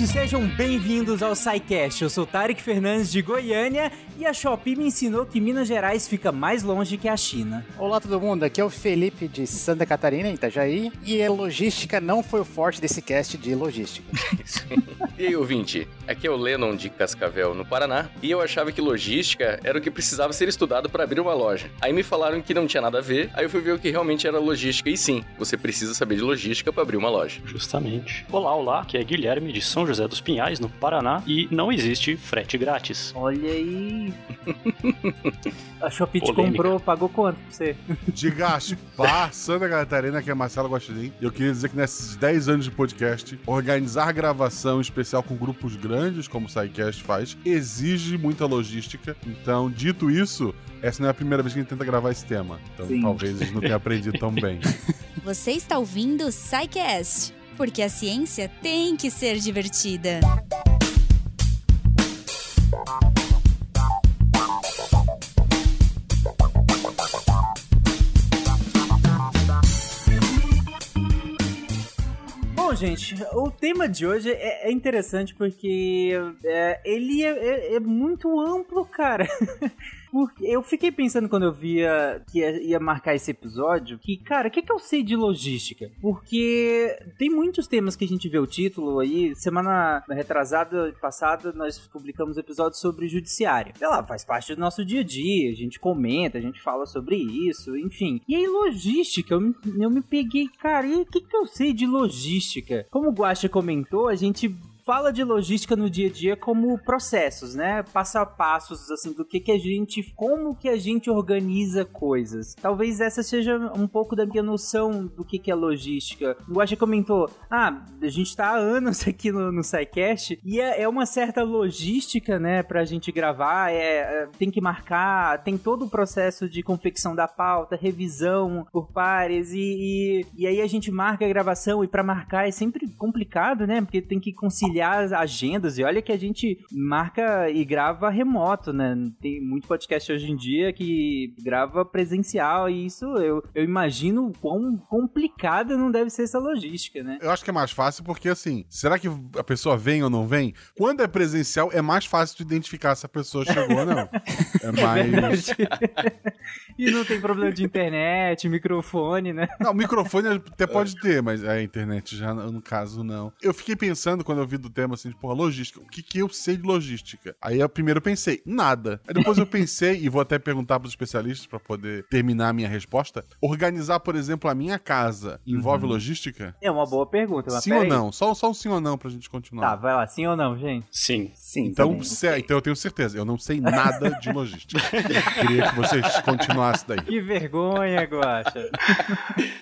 ouvintes, sejam bem-vindos ao SciCast. Eu sou Tarek Fernandes de Goiânia e a Shopee me ensinou que Minas Gerais fica mais longe que a China. Olá todo mundo, aqui é o Felipe de Santa Catarina, Itajaí, e a logística não foi o forte desse cast de logística. e aí, ouvinte, aqui é o Lennon de Cascavel, no Paraná, e eu achava que logística era o que precisava ser estudado para abrir uma loja. Aí me falaram que não tinha nada a ver, aí eu fui ver o que realmente era logística, e sim, você precisa saber de logística para abrir uma loja. Justamente. Olá, olá, aqui é Guilherme de São José dos Pinhais, no Paraná, e não existe frete grátis. Olha aí. A Shopee te comprou, pagou quanto pra você? De Gaspar, Santa Catarina, que é Marcelo Guaxinim. E eu queria dizer que nesses 10 anos de podcast, organizar gravação especial com grupos grandes, como o SciCast faz, exige muita logística. Então, dito isso, essa não é a primeira vez que a gente tenta gravar esse tema. Então, Sim. talvez eles não tenham aprendido tão bem. Você está ouvindo o SciCast porque a ciência tem que ser divertida. Bom, gente, o tema de hoje é, é interessante porque é, ele é, é, é muito amplo, cara. Porque eu fiquei pensando quando eu via que ia marcar esse episódio, que, cara, o que, que eu sei de logística? Porque tem muitos temas que a gente vê o título aí. Semana retrasada, passada, nós publicamos episódios sobre judiciário. Sei lá, faz parte do nosso dia a dia, a gente comenta, a gente fala sobre isso, enfim. E aí, logística, eu me, eu me peguei, cara, e o que, que eu sei de logística? Como o Guacha comentou, a gente fala de logística no dia a dia como processos, né? Passo a passos, assim, do que que a gente, como que a gente organiza coisas. Talvez essa seja um pouco da minha noção do que que é logística. O Guaxa comentou, ah, a gente tá há anos aqui no, no SciCast e é, é uma certa logística, né, pra gente gravar, é, é, tem que marcar, tem todo o processo de confecção da pauta, revisão por pares e, e, e aí a gente marca a gravação e para marcar é sempre complicado, né, porque tem que conciliar as agendas. E olha que a gente marca e grava remoto, né? Tem muito podcast hoje em dia que grava presencial e isso eu, eu imagino quão complicada não deve ser essa logística, né? Eu acho que é mais fácil porque, assim, será que a pessoa vem ou não vem? Quando é presencial, é mais fácil de identificar se a pessoa chegou ou não. É mais. É e não tem problema de internet, microfone, né? Não, microfone até pode ter, mas a internet já, no caso, não. Eu fiquei pensando quando eu vi do tema assim, de porra, logística. O que, que eu sei de logística? Aí eu primeiro pensei, nada. Aí depois eu pensei, e vou até perguntar pros especialistas para poder terminar a minha resposta. Organizar, por exemplo, a minha casa envolve uhum. logística? É uma boa pergunta. sim ou não? Só, só um sim ou não pra gente continuar. Tá, vai lá, sim ou não, gente? Sim. Sim. Então, se, então eu tenho certeza, eu não sei nada de logística. Queria que vocês continuassem daí. Que vergonha, Guacha.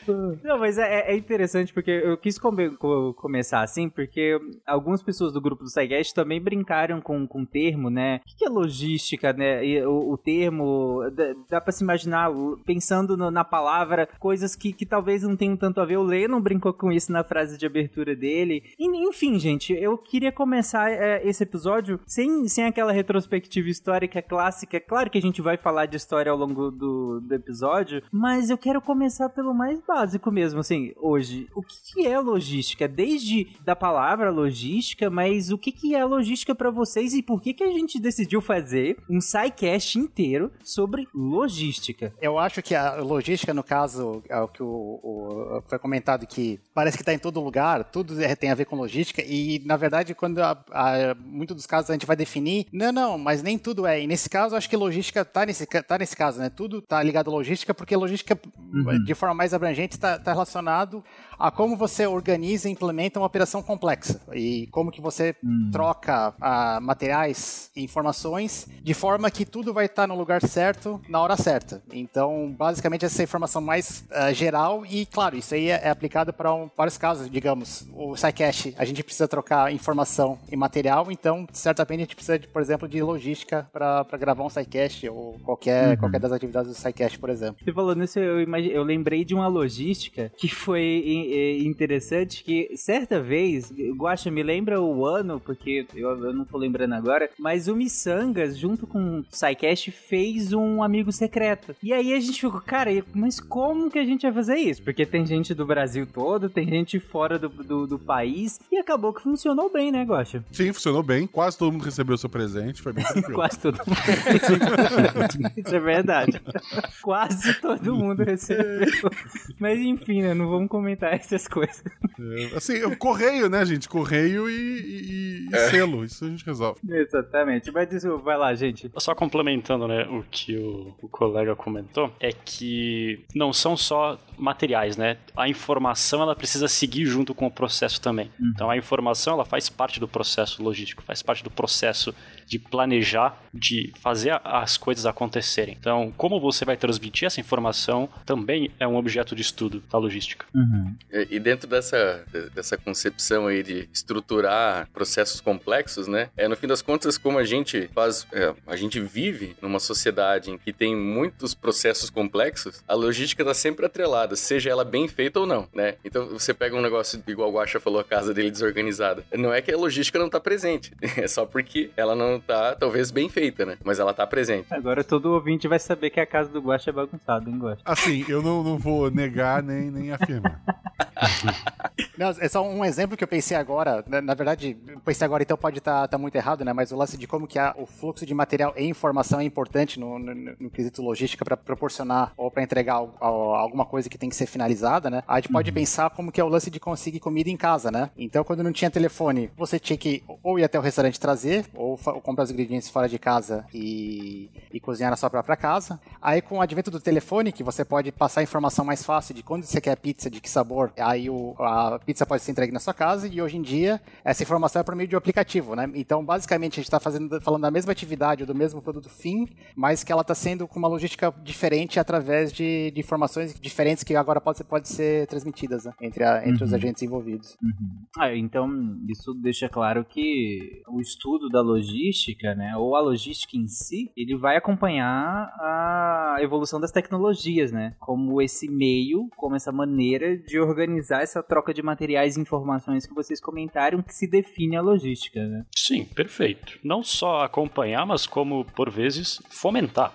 não, mas é, é, interessante porque eu quis come, começar assim, porque alguns algumas pessoas do grupo do SciCast também brincaram com, com o termo, né? O que é logística, né? E o, o termo, dá, dá pra se imaginar, pensando no, na palavra, coisas que, que talvez não tenham tanto a ver. O Lennon brincou com isso na frase de abertura dele. Enfim, gente, eu queria começar é, esse episódio sem, sem aquela retrospectiva histórica clássica. Claro que a gente vai falar de história ao longo do, do episódio, mas eu quero começar pelo mais básico mesmo, assim, hoje. O que é logística? Desde da palavra logística, logística, mas o que, que é logística para vocês e por que, que a gente decidiu fazer um SciCast inteiro sobre logística? Eu acho que a logística, no caso, é o que o, o foi comentado que parece que está em todo lugar, tudo é, tem a ver com logística e, na verdade, quando a, a, muito dos casos a gente vai definir, não, não, mas nem tudo é. E nesse caso, acho que logística está nesse, tá nesse caso, né? Tudo está ligado à logística, porque logística, uhum. de forma mais abrangente, está tá relacionado a como você organiza e implementa uma operação complexa e como que você hum. troca uh, materiais e informações de forma que tudo vai estar no lugar certo na hora certa. Então, basicamente, essa é a informação mais uh, geral e, claro, isso aí é, é aplicado para um, vários casos. Digamos, o SciCache, a gente precisa trocar informação e material, então, certamente, a gente precisa, de, por exemplo, de logística para gravar um SciCache ou qualquer, uhum. qualquer das atividades do SciCache, por exemplo. Você falou nisso, eu, imag... eu lembrei de uma logística que foi interessante que certa vez, Guaxa, me lembra o ano, porque eu, eu não tô lembrando agora, mas o Missangas, junto com o Psycast, fez um amigo secreto. E aí a gente ficou, cara, mas como que a gente vai fazer isso? Porque tem gente do Brasil todo, tem gente fora do, do, do país, e acabou que funcionou bem, né, Gosta? Sim, funcionou bem. Quase todo mundo recebeu seu presente, foi bem tranquilo. Quase todo mundo. Isso é verdade. Quase todo mundo recebeu. Mas enfim, né? Não vamos comentar essas coisas. É, assim, o correio, né, gente? Correio e, e- e É. selo. Isso a gente resolve. Exatamente. Mas isso, vai lá, gente. Só complementando, né, o que o, o colega comentou, é que não são só materiais, né? A informação, ela precisa seguir junto com o processo também. Então, a informação, ela faz parte do processo logístico, faz parte do processo de planejar, de fazer as coisas acontecerem. Então, como você vai transmitir essa informação também é um objeto de estudo da logística. E e dentro dessa, dessa concepção aí de estruturar processos complexos, né? É, no fim das contas, como a gente faz, é, a gente vive numa sociedade em que tem muitos processos complexos, a logística está sempre atrelada, seja ela bem feita ou não, né? Então você pega um negócio, igual o Guaxa falou, a casa dele desorganizada. Não é que a logística não está presente, é só porque ela não está, talvez, bem feita, né? Mas ela está presente. Agora todo ouvinte vai saber que a casa do Guaxa é bagunçada, hein, Guaxa? Assim, eu não, não vou negar nem, nem afirmar. Não, é só um exemplo que eu pensei agora. Na, na verdade, pensei agora, então pode estar muito errado, né? Mas o lance de como que a- o fluxo de material e informação é importante no, no- no quesito logística para proporcionar ou para entregar al- al- alguma coisa que tem que ser finalizada, né? A gente pode pensar como que é o lance de conseguir comida em casa, né? Então, quando não tinha telefone, você tinha que ou ir até o restaurante trazer, ou, ou comprar os ingredientes fora de casa e, e cozinhar na sua própria casa. Aí, com o advento do telefone, que você pode passar a informação mais fácil de quando você quer pizza, de que sabor, aí o, a pizza pode ser entregue na sua casa e hoje em dia essa informação é por meio de um aplicativo, né? Então, basicamente, a gente está fazendo, falando da mesma atividade ou do mesmo produto fim, mas que ela está sendo com uma logística diferente através de, de informações diferentes que agora pode ser, pode ser transmitidas né? entre, a- entre os agentes envolvidos. Ah, então isso deixa claro que o estudo da logística, né, ou a logística em si, ele vai acompanhar a evolução das tecnologias, né, como esse meio, como essa maneira de organizar essa troca de materiais e informações que vocês comentaram que se define a logística, né. Sim, perfeito. Não só acompanhar, mas como, por vezes, fomentar.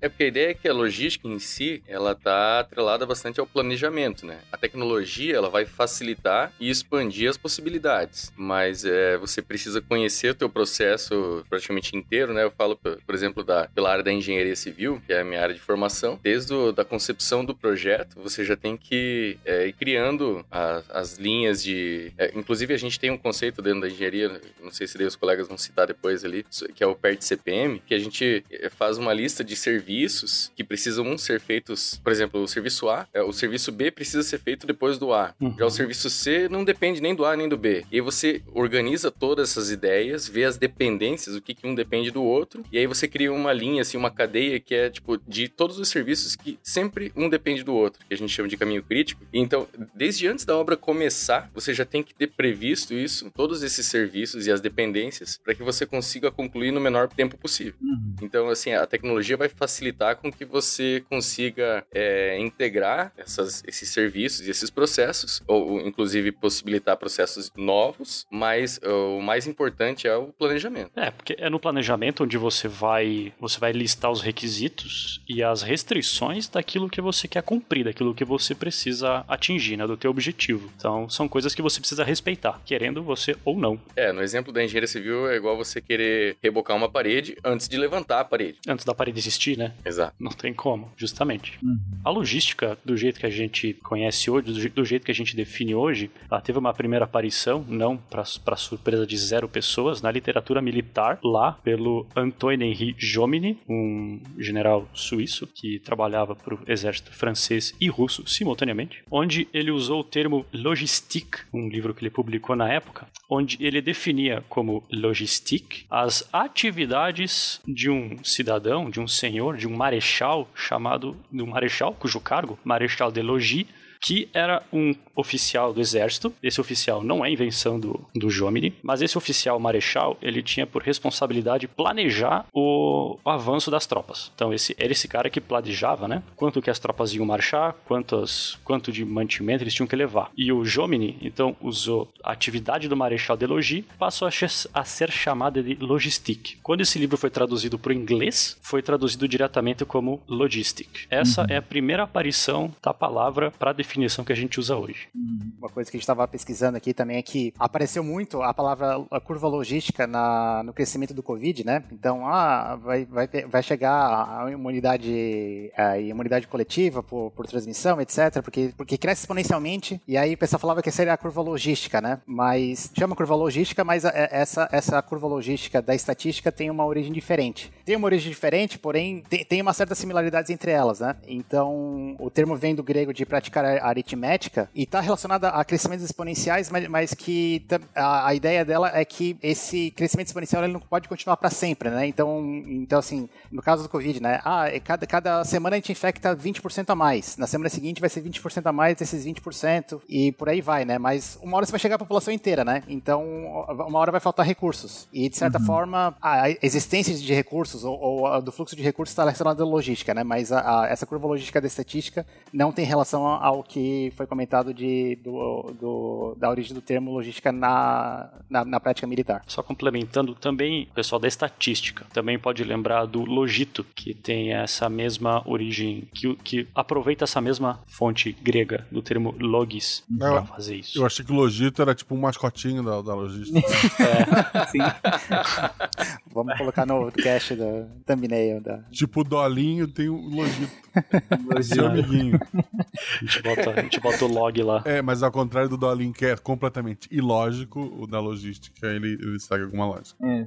É porque a ideia é que a logística em si, ela tá atrelada bastante ao planejamento, né? A tecnologia, ela vai facilitar e expandir as possibilidades, mas é, você precisa conhecer o teu processo praticamente inteiro, né? Eu falo, por por exemplo, da, pela área da engenharia civil, que é a minha área de formação, desde o, da concepção do projeto, você já tem que é, ir criando a- as linhas de... é, inclusive, a gente tem um conceito dentro da engenharia, não sei se daí os colegas vão citar depois ali, que é o PERT CPM, que a gente eh, faz uma lista de serviços que precisam ser feitos, por exemplo, o serviço A, eh, o serviço B precisa ser feito depois do A. Uhum. Já o serviço C não depende nem do A nem do B. E aí você organiza todas essas ideias, vê as dependências, o que, que um depende do outro, e aí você cria uma linha, assim, uma cadeia que é, tipo, de todos os serviços que sempre um depende do outro, que a gente chama de caminho crítico. Então, desde antes da obra começar, você já tem que ter previsto isso, todos esses serviços e as dependências, para que você consiga concluir no menor tempo possível. Então, assim, a tecnologia vai facilitar com que você consiga é, integrar essas- esses serviços e esses processos, ou inclusive possibilitar processos novos, mas o mais importante é o planejamento. É, porque é no planejamento onde você vai, você vai listar os requisitos e as restrições daquilo que você quer cumprir, daquilo que você precisa atingir, né, do teu objetivo. Então, são coisas que você precisa respeitar, querendo você ou não. É, no exemplo da engenharia civil é igual você querer rebocar uma parede antes de levantar a parede. Antes da parede existir, né? Exato. Não tem como, justamente. A logística, do jeito que a gente conhece hoje, do je- do jeito que a gente define hoje, ela teve uma primeira aparição, não para surpresa de zero pessoas, na literatura militar, lá pelo Antoine Henri Jomini, um general suíço que trabalhava para o exército francês e russo simultaneamente, onde ele usou o termo logistique, um livro que ele publicou na época, onde ele definia como logistique as atividades de um cidadão, de um senhor, de um marechal chamado, de um marechal cujo cargo, marechal de logis, que era um oficial do exército. Esse oficial não é invenção do, do Jomini, mas esse oficial marechal, ele tinha por responsabilidade planejar o, o avanço das tropas. Então, esse era esse cara que planejava, né? Quanto que as tropas iam marchar, quantos, quanto de mantimento eles tinham que levar. E o Jomini, então, usou a atividade do marechal de Logis, passou a, a ser chamada de logistique. Quando esse livro foi traduzido para o inglês, foi traduzido diretamente como logistic. Essa uhum. é a primeira aparição da palavra para a definição que a gente usa hoje. Uhum. Uma coisa que a gente estava pesquisando aqui também é que apareceu muito a palavra a curva logística na, no crescimento do Covid, né? Então, ah, vai, vai, vai chegar a imunidade, a imunidade coletiva por, por transmissão, etc., porque, porque cresce exponencialmente, e aí o pessoal falava que seria a curva logística, né? Mas chama curva logística, mas a, essa, essa curva logística da estatística tem uma origem diferente. Tem uma origem diferente, porém tem, tem uma certa similaridades entre elas, né? Então, o termo vem do grego de praticar aritmética e está relacionada a crescimentos exponenciais, mas, mas que a, a, ideia dela é que esse crescimento exponencial ele não pode continuar para sempre, né? Então, então, assim, no caso do Covid, né? Ah, é cada, cada semana a gente infecta 20% a mais. Na semana seguinte vai ser 20% a mais desses 20% e por aí vai, né? Mas uma hora você vai chegar à população inteira, né? Então, uma hora vai faltar recursos. E, de certa uhum. forma, a existência de recursos ou, ou do fluxo de recursos está relacionada à logística, né? Mas a, a, essa curva logística da estatística não tem relação ao que foi comentado de, do, do, da origem do termo logística na, na, na, prática militar. Só complementando, também o pessoal da estatística também pode lembrar do logito, que tem essa mesma origem, que, que aproveita essa mesma fonte grega do termo logis para fazer isso. Eu achei que o logito era tipo um mascotinho da, da logística. é, sim. Vamos colocar no cast do thumbnail. Da... Tipo o Dolinho tem o Logito. Seu amiguinho. A gente, bota, a gente bota o log lá. É, mas ao contrário do Dolinho, que é completamente ilógico, o da logística, ele, ele segue alguma lógica. É.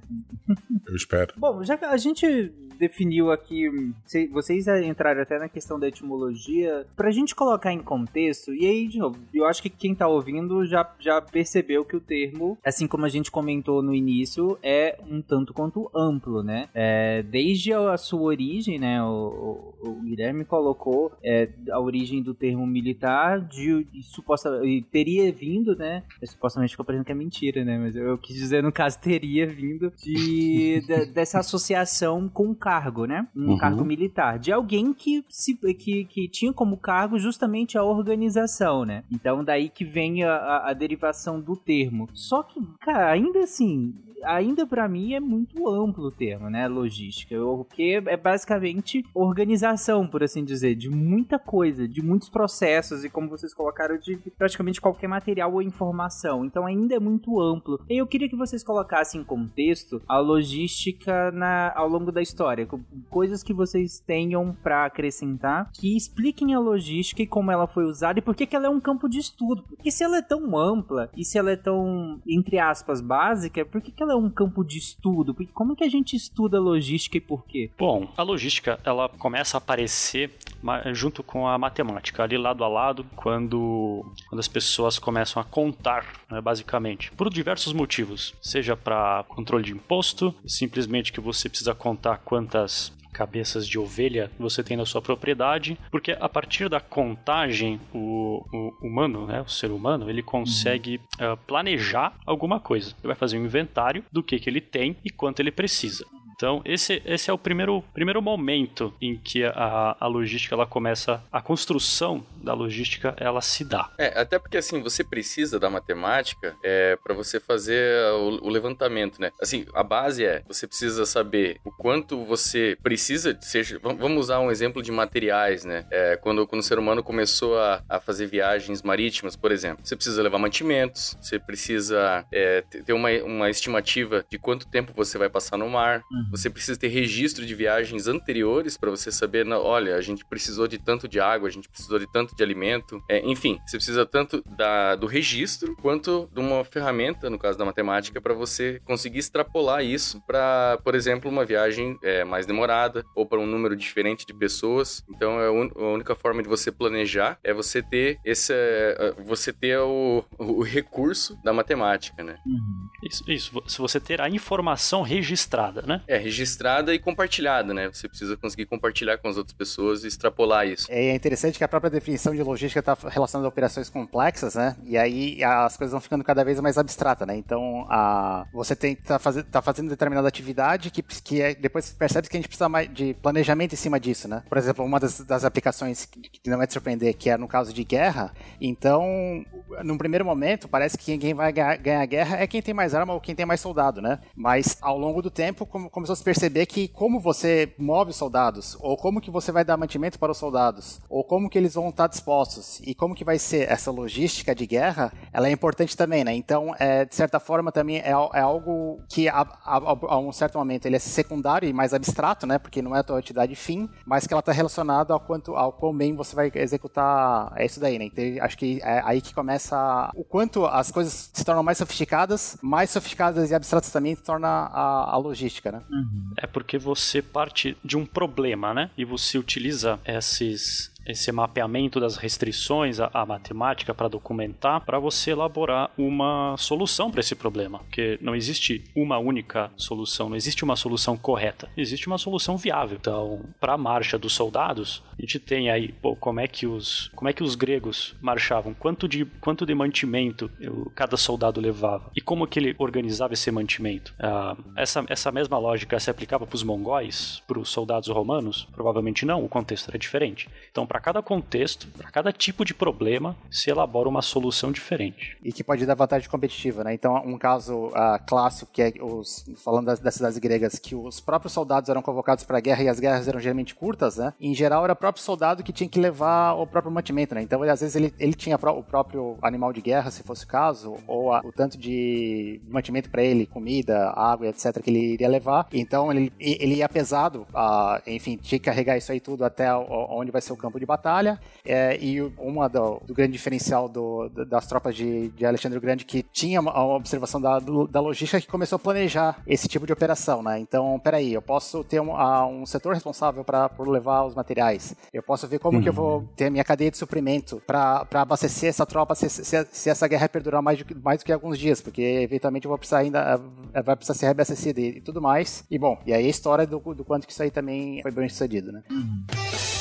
Eu espero. Bom, já que a gente definiu aqui, vocês entraram até na questão da etimologia, pra gente colocar em contexto, e aí, de novo, eu acho que quem tá ouvindo já, já percebeu que o termo, assim como a gente comentou no início, é um tanto quanto amplo, né? É, desde a sua origem, né, o, o, o Guilherme colocou é, a origem do termo militar, de, de suposta, teria vindo, né, supostamente ficou parecendo que é mentira, né, mas eu quis dizer, no caso, teria vindo de, de dessa associação com o cargo, né? Um uhum. cargo militar. De alguém que, se, que, que tinha como cargo justamente a organização, né? Então daí que vem a, a, a derivação do termo. Só que, cara, ainda assim, ainda para mim é muito amplo o termo, né? Logística. Porque é basicamente organização, por assim dizer, de muita coisa, de muitos processos e como vocês colocaram, de praticamente qualquer material ou informação. Então ainda é muito amplo. E eu queria que vocês colocassem em contexto a logística na, ao longo da história. Coisas que vocês tenham para acrescentar que expliquem a logística e como ela foi usada e por que, ela é um campo de estudo. Porque se ela é tão ampla e se ela é tão, entre aspas, básica, por que, que ela é um campo de estudo? Como que a gente estuda logística e por quê? Bom, a logística ela começa a aparecer junto com a matemática, ali lado a lado, quando, quando as pessoas começam a contar, né, basicamente, por diversos motivos. Seja para controle de imposto, simplesmente que você precisa contar quantas cabeças de ovelha você tem na sua propriedade, porque a partir da contagem, o, o humano, né, o ser humano, ele consegue uh, planejar alguma coisa. Ele vai fazer um inventário do que, que ele tem e quanto ele precisa. Então, esse, esse é o primeiro, primeiro momento em que a, a logística ela começa, a construção da logística ela se dá. É, até porque assim, você precisa da matemática é, para você fazer o, o, levantamento, né? Assim, a base é, você precisa saber o quanto você precisa, seja, vamos usar um exemplo de materiais, né? É, quando, quando o ser humano começou a, a fazer viagens marítimas, por exemplo, você precisa levar mantimentos, você precisa é, ter uma, uma estimativa de quanto tempo você vai passar no mar, uhum. Você precisa ter registro de viagens anteriores para você saber, não, olha, a gente precisou de tanto de água, a gente precisou de tanto de alimento. É, enfim, você precisa tanto da, do registro quanto de uma ferramenta, no caso da matemática, para você conseguir extrapolar isso para, por exemplo, uma viagem é, mais demorada ou para um número diferente de pessoas. Então, é a, única forma de você planejar é você ter esse, é, você ter o, o recurso da matemática, né? Uhum. Isso, isso, se você ter a informação registrada, né? É, registrada e compartilhada, né? Você precisa conseguir compartilhar com as outras pessoas e extrapolar isso. É interessante que a própria definição de logística está relacionada a operações complexas, né? E aí as coisas vão ficando cada vez mais abstratas, né? Então, a, você tem tá fazendo, tá fazendo determinada atividade que, que é, depois percebe que a gente precisa mais de planejamento em cima disso, né? Por exemplo, uma das, das aplicações que, não é de surpreender, que é no caso de guerra. Então, num primeiro momento, parece que quem vai ganhar, a guerra é quem tem mais arma ou quem tem mais soldado, né? Mas ao longo do tempo, começou a se perceber que como você move os soldados, ou como que você vai dar mantimento para os soldados, ou como que eles vão estar dispostos, e como que vai ser essa logística de guerra, ela é importante também, né? Então, é, de certa forma, também é, é algo que a, a, a, um certo momento ele é secundário e mais abstrato, né? Porque não é a tua atividade fim, mas que ela está relacionada ao quanto ao quão bem você vai executar é isso daí, né? Então, acho que é aí que começa o quanto as coisas se tornam mais sofisticadas, mais sofisticadas e abstratas também se torna a, a logística, né? Uhum. É porque você parte de um problema, né? E você utiliza esses esse mapeamento das restrições à, à matemática para documentar, para você elaborar uma solução para esse problema. Porque não existe uma única solução, não existe uma solução correta, existe uma solução viável. Então, para a marcha dos soldados, a gente tem aí pô, como é que os como é que os gregos marchavam, quanto de quanto de mantimento eu, cada soldado levava e como que ele organizava esse mantimento. Ah, essa essa mesma lógica se aplicava para os mongóis, para os soldados romanos? Provavelmente não. O contexto era diferente. Então para cada contexto, para cada tipo de problema, se elabora uma solução diferente. E que pode dar vantagem competitiva, né? Então, um caso uh, clássico que é os falando das, das, cidades gregas, que os próprios soldados eram convocados para a guerra e as guerras eram geralmente curtas, né? Em geral, era o próprio soldado que tinha que levar o próprio mantimento, né? Então, ele, às vezes ele, ele tinha o próprio animal de guerra, se fosse o caso, ou a, o tanto de mantimento para ele, comida, água, etc, que ele iria levar. Então, ele, ele ia pesado, uh, enfim, tinha que carregar isso aí tudo até onde vai ser o campo de batalha. É, e uma do, do, grande diferencial do, das tropas de, de Alexandre o Grande que tinha uma observação da, da logística que começou a planejar esse tipo de operação, né? Então, peraí, eu posso ter um, um setor responsável para por levar os materiais. Eu posso ver como uhum. que eu vou ter a minha cadeia de suprimento para abastecer essa tropa se, se, se, essa guerra perdurar mais, de, mais do que alguns dias, porque eventualmente eu vou precisar ainda eh, vai precisar ser reabastecida e, e, tudo mais. E bom, e aí a história do, do quanto que isso aí também foi bem sucedido, né? Uhum.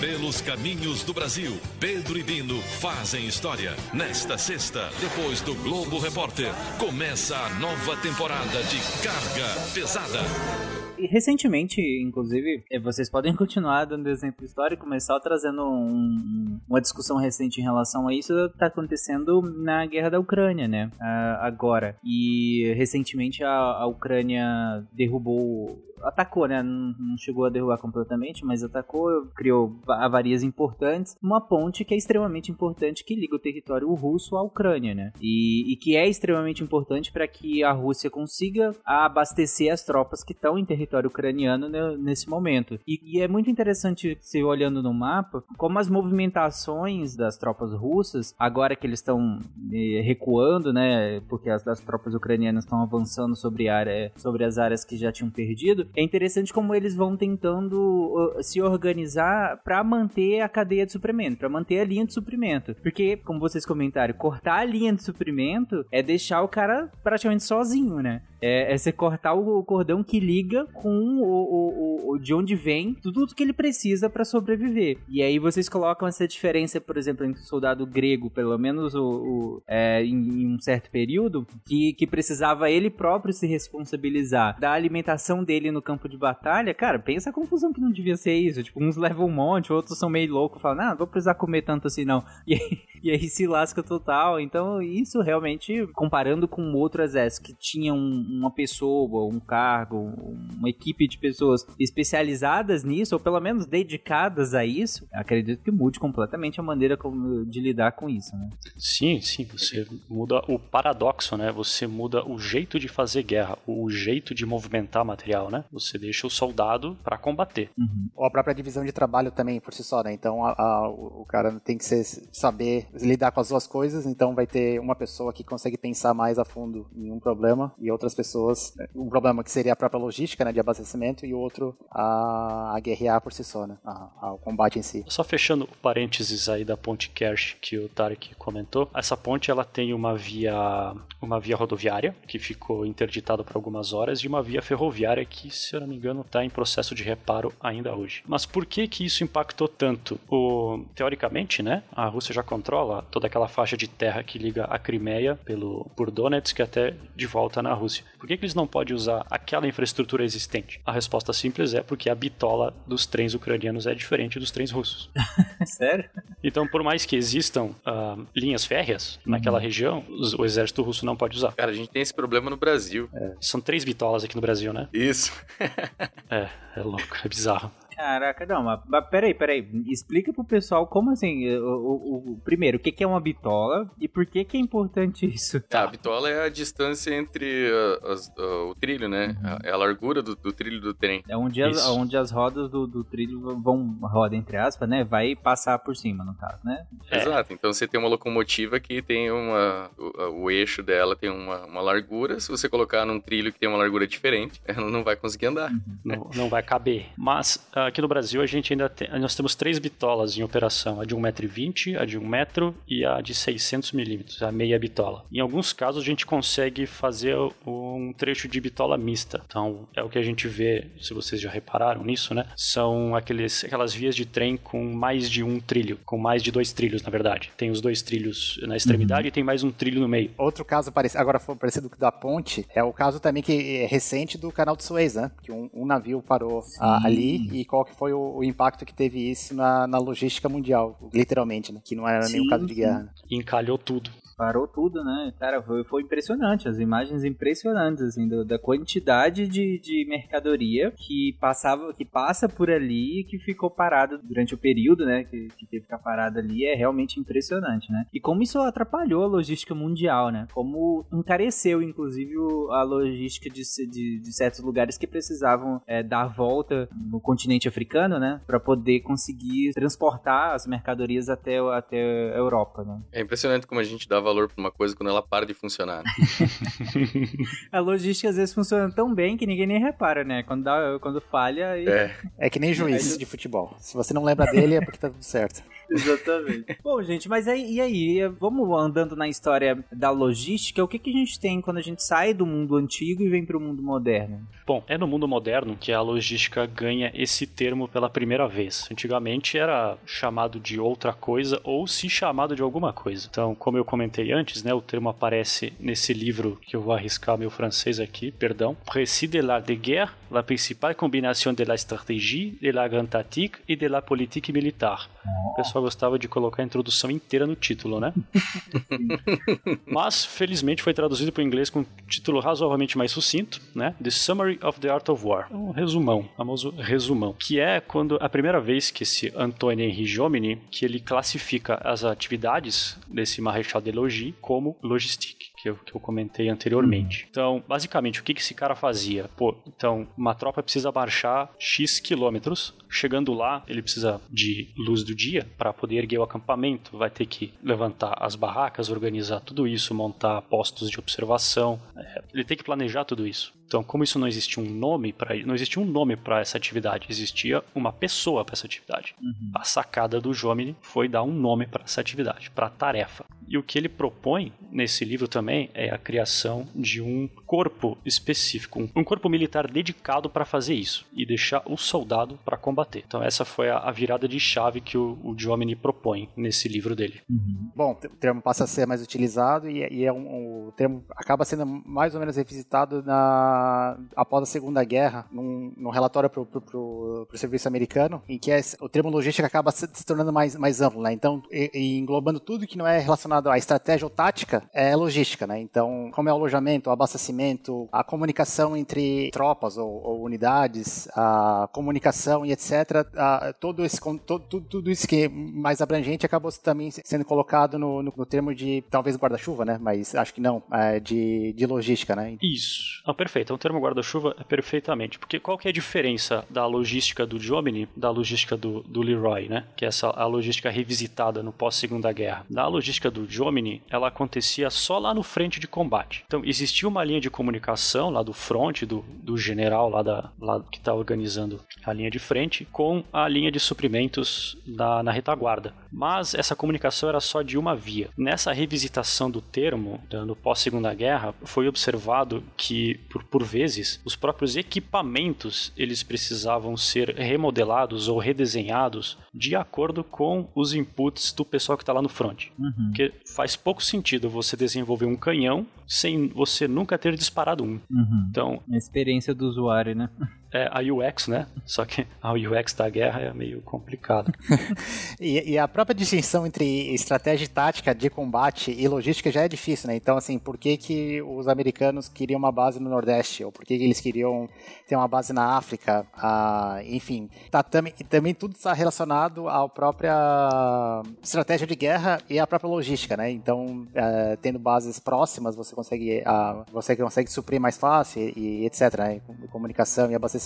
Pelos caminhos do Brasil, Pedro e Bino fazem história. Nesta sexta, depois do Globo Repórter, começa a nova temporada de Carga Pesada. Recentemente, inclusive, é, vocês podem continuar dando exemplo histórico, mas só trazendo um, uma discussão recente em relação a isso, está acontecendo na guerra da Ucrânia, né? Uh, agora. E recentemente a, a Ucrânia derrubou atacou, né? Não, chegou a derrubar completamente, mas atacou, criou avarias importantes. Uma ponte que é extremamente importante que liga o território russo à Ucrânia, né? E, e que é extremamente importante para que a Rússia consiga abastecer as tropas que estão em território ucraniano nesse momento. E, e, é muito interessante se olhando no mapa como as movimentações das tropas russas, agora que eles estão eh, recuando, né? Porque as, as tropas ucranianas estão avançando sobre, área, sobre as áreas que já tinham perdido é interessante como eles vão tentando se organizar para manter a cadeia de suprimento, para manter a linha de suprimento. Porque, como vocês comentaram, cortar a linha de suprimento é deixar o cara praticamente sozinho, né? É, é você cortar o cordão que liga com o, o, o de onde vem tudo que ele precisa para sobreviver. E aí vocês colocam essa diferença, por exemplo, entre o soldado grego, pelo menos o, o é, em, em, um certo período, que, que precisava ele próprio se responsabilizar da alimentação dele no campo de batalha. Cara, pensa a confusão que não devia ser isso. Tipo, uns levam um monte, outros são meio loucos, falam, não, não vou precisar comer tanto assim não. E aí, e aí se lasca total. Então, isso realmente, comparando com outro exército que tinha um uma pessoa, um cargo, uma equipe de pessoas especializadas nisso, ou pelo menos dedicadas a isso, acredito que mude completamente a maneira como, de lidar com isso, né? Sim, sim, você muda o paradoxo, né? Você muda o jeito de fazer guerra, o jeito de movimentar material, né? Você deixa o soldado para combater. Uhum. Ou a própria divisão de trabalho também, por si só, né? Então, a, a, o cara tem que ser, saber lidar com as duas coisas, então vai ter uma pessoa que consegue pensar mais a fundo em um problema e outras pessoas, um problema que seria a própria logística, né, de abastecimento e outro a, a guerrear por si só, né, a, combate em si. Só fechando o parênteses aí da ponte Kersh que o Tarek comentou, essa ponte ela tem uma via uma via rodoviária que ficou interditada por algumas horas e uma via ferroviária que, se eu não me engano, está em processo de reparo ainda hoje. Mas por que que isso impactou tanto? O, teoricamente, né, a Rússia já controla toda aquela faixa de terra que liga a Crimeia pelo por Donetsk até de volta na Rússia. Por que, que eles não podem usar aquela infraestrutura existente? A resposta simples é porque a bitola dos trens ucranianos é diferente dos trens russos. Sério? Então, por mais que existam uh, linhas férreas uhum. naquela região, o exército russo não pode usar. Cara, a gente tem esse problema no Brasil. É. São três bitolas aqui no Brasil, né? Isso. é, é louco, é bizarro. Caraca, não, mas, mas peraí, peraí. Explica pro pessoal como assim. O, o, o, primeiro, o que, que é uma bitola e por que, que é importante isso? Tá, a bitola é a distância entre uh, as, uh, o trilho, né? Uhum. É a largura do, do, trilho do trem. É onde, as, onde as rodas do, do, trilho vão, roda entre aspas, né? Vai passar por cima, no caso, né? É. Exato. Então você tem uma locomotiva que tem uma. O, o eixo dela tem uma, uma, largura. Se você colocar num trilho que tem uma largura diferente, ela não vai conseguir andar. Uhum. Não, não vai caber. Mas. Uh, aqui no Brasil a gente ainda tem, nós temos três bitolas em operação, a de 1,20m, a de 1 metro e a de 600 milímetros, a meia bitola. Em alguns casos a gente consegue fazer um trecho de bitola mista. Então é o que a gente vê, se vocês já repararam nisso, né? São aqueles, aquelas vias de trem com mais de um trilho, com mais de dois trilhos, na verdade. Tem os dois trilhos na extremidade uhum. e tem mais um trilho no meio. Outro caso parecido, agora foi parecido com o da ponte, é o caso também que é recente do canal de Suez, né? Que um, um navio parou a, ali e qual que foi o, o, impacto que teve isso na, na logística mundial, literalmente, né? Que não era nenhum caso de guerra. Encalhou tudo parou tudo, né? Cara, foi, foi impressionante, as imagens impressionantes, assim, do, da quantidade de, de mercadoria que passava, que passa por ali e que ficou parado durante o período, né? Que, que teve que ficar parado ali, é realmente impressionante, né? E como isso atrapalhou a logística mundial, né? Como encareceu, inclusive, a logística de, de, de certos lugares que precisavam é, dar volta no continente africano, né? Para poder conseguir transportar as mercadorias até, até a Europa, né? É impressionante como a gente dava valor pra uma coisa quando ela para de funcionar. Né? a logística às vezes funciona tão bem que ninguém nem repara, né? Quando, dá, quando falha. E... É. é que nem juiz de futebol. Se você não lembra dele, é porque tá tudo certo. Exatamente. Bom, gente, mas aí, e aí? Vamos andando na história da logística. O que, que a gente tem quando a gente sai do mundo antigo e vem para o mundo moderno? Bom, é no mundo moderno que a logística ganha esse termo pela primeira vez. Antigamente era chamado de outra coisa ou se chamado de alguma coisa. Então, como eu comentei antes, né, o termo aparece nesse livro que eu vou arriscar meu francês aqui, perdão. Récit de l'art de guerre, la principale combinaison de la stratégie, de la grande tactique et de la politique militaire. O pessoal gostava de colocar a introdução inteira no título, né? Mas, felizmente, foi traduzido para o inglês com um título razoavelmente mais sucinto, né? The Summary of the Art of War. Um resumão, famoso resumão. Que é quando a primeira vez que esse Antoine Henri Jomini, que ele classifica as atividades desse Maréchal de Logis como logistique que eu, que eu comentei anteriormente. Uhum. Então, basicamente, o que, que esse cara fazia? Pô, então, uma tropa precisa marchar X quilômetros. Chegando lá, ele precisa de luz do dia para poder erguer o acampamento. Vai ter que levantar as barracas, organizar tudo isso, montar postos de observação. É, ele tem que planejar tudo isso. Então, como isso não existia um nome para não existia um nome para essa atividade, existia uma pessoa para essa atividade. Uhum. A sacada do Jomini foi dar um nome para essa atividade, para a tarefa. E o que ele propõe nesse livro também é a criação de um corpo específico, um corpo militar dedicado para fazer isso e deixar o soldado para combater. Então essa foi a, virada de chave que o, o Jomini propõe nesse livro dele. Uhum. Bom, o termo passa a ser mais utilizado e, e é um, o termo acaba sendo mais ou menos revisitado na, após a Segunda Guerra, num, num relatório para o serviço americano, em que é, o termo logística acaba se, se tornando mais, mais amplo, né? Então, e, e englobando tudo que não é relacionado relacionado à estratégia ou tática é logística, né? Então, como é o alojamento, o abastecimento, a comunicação entre tropas ou, ou unidades, a comunicação e etc. A, todo esse, todo, tudo isso que é mais abrangente acabou também sendo colocado no, no, no termo de talvez guarda-chuva, né? Mas acho que não, é de, de logística, né? Isso. Ah, perfeito. O é termo guarda-chuva é perfeitamente. Porque qual que é a diferença da logística do Jomini da logística do, do Leroy, né? Que é essa a logística revisitada no pós-segunda guerra. Na logística do Jomini, ela acontecia só lá no frente de combate. Então, existia uma linha de comunicação lá do front, do, do general lá, da, lá que está organizando a linha de frente, com a linha de suprimentos na, na retaguarda. Mas essa comunicação era só de uma via. Nessa revisitação do termo, no pós-segunda guerra, foi observado que, por, por vezes, os próprios equipamentos eles precisavam ser remodelados ou redesenhados de acordo com os inputs do pessoal que está lá no front. Uhum. Porque faz pouco sentido você desenvolver um canhão sem você nunca ter disparado um. Uhum. Então, a experiência do usuário, né? É a UX, né? Só que a UX da guerra é meio complicado. e, e, a própria distinção entre estratégia e tática de combate e logística já é difícil, né? Então, assim, por que, que os americanos queriam uma base no Nordeste? Ou por que, que eles queriam ter uma base na África? Ah, enfim, tá, também, também tudo está relacionado à própria estratégia de guerra e à própria logística, né? Então, é, tendo bases próximas, você consegue, uh, você consegue suprir mais fácil e, e etc. Né? Comunicação e abastecimento.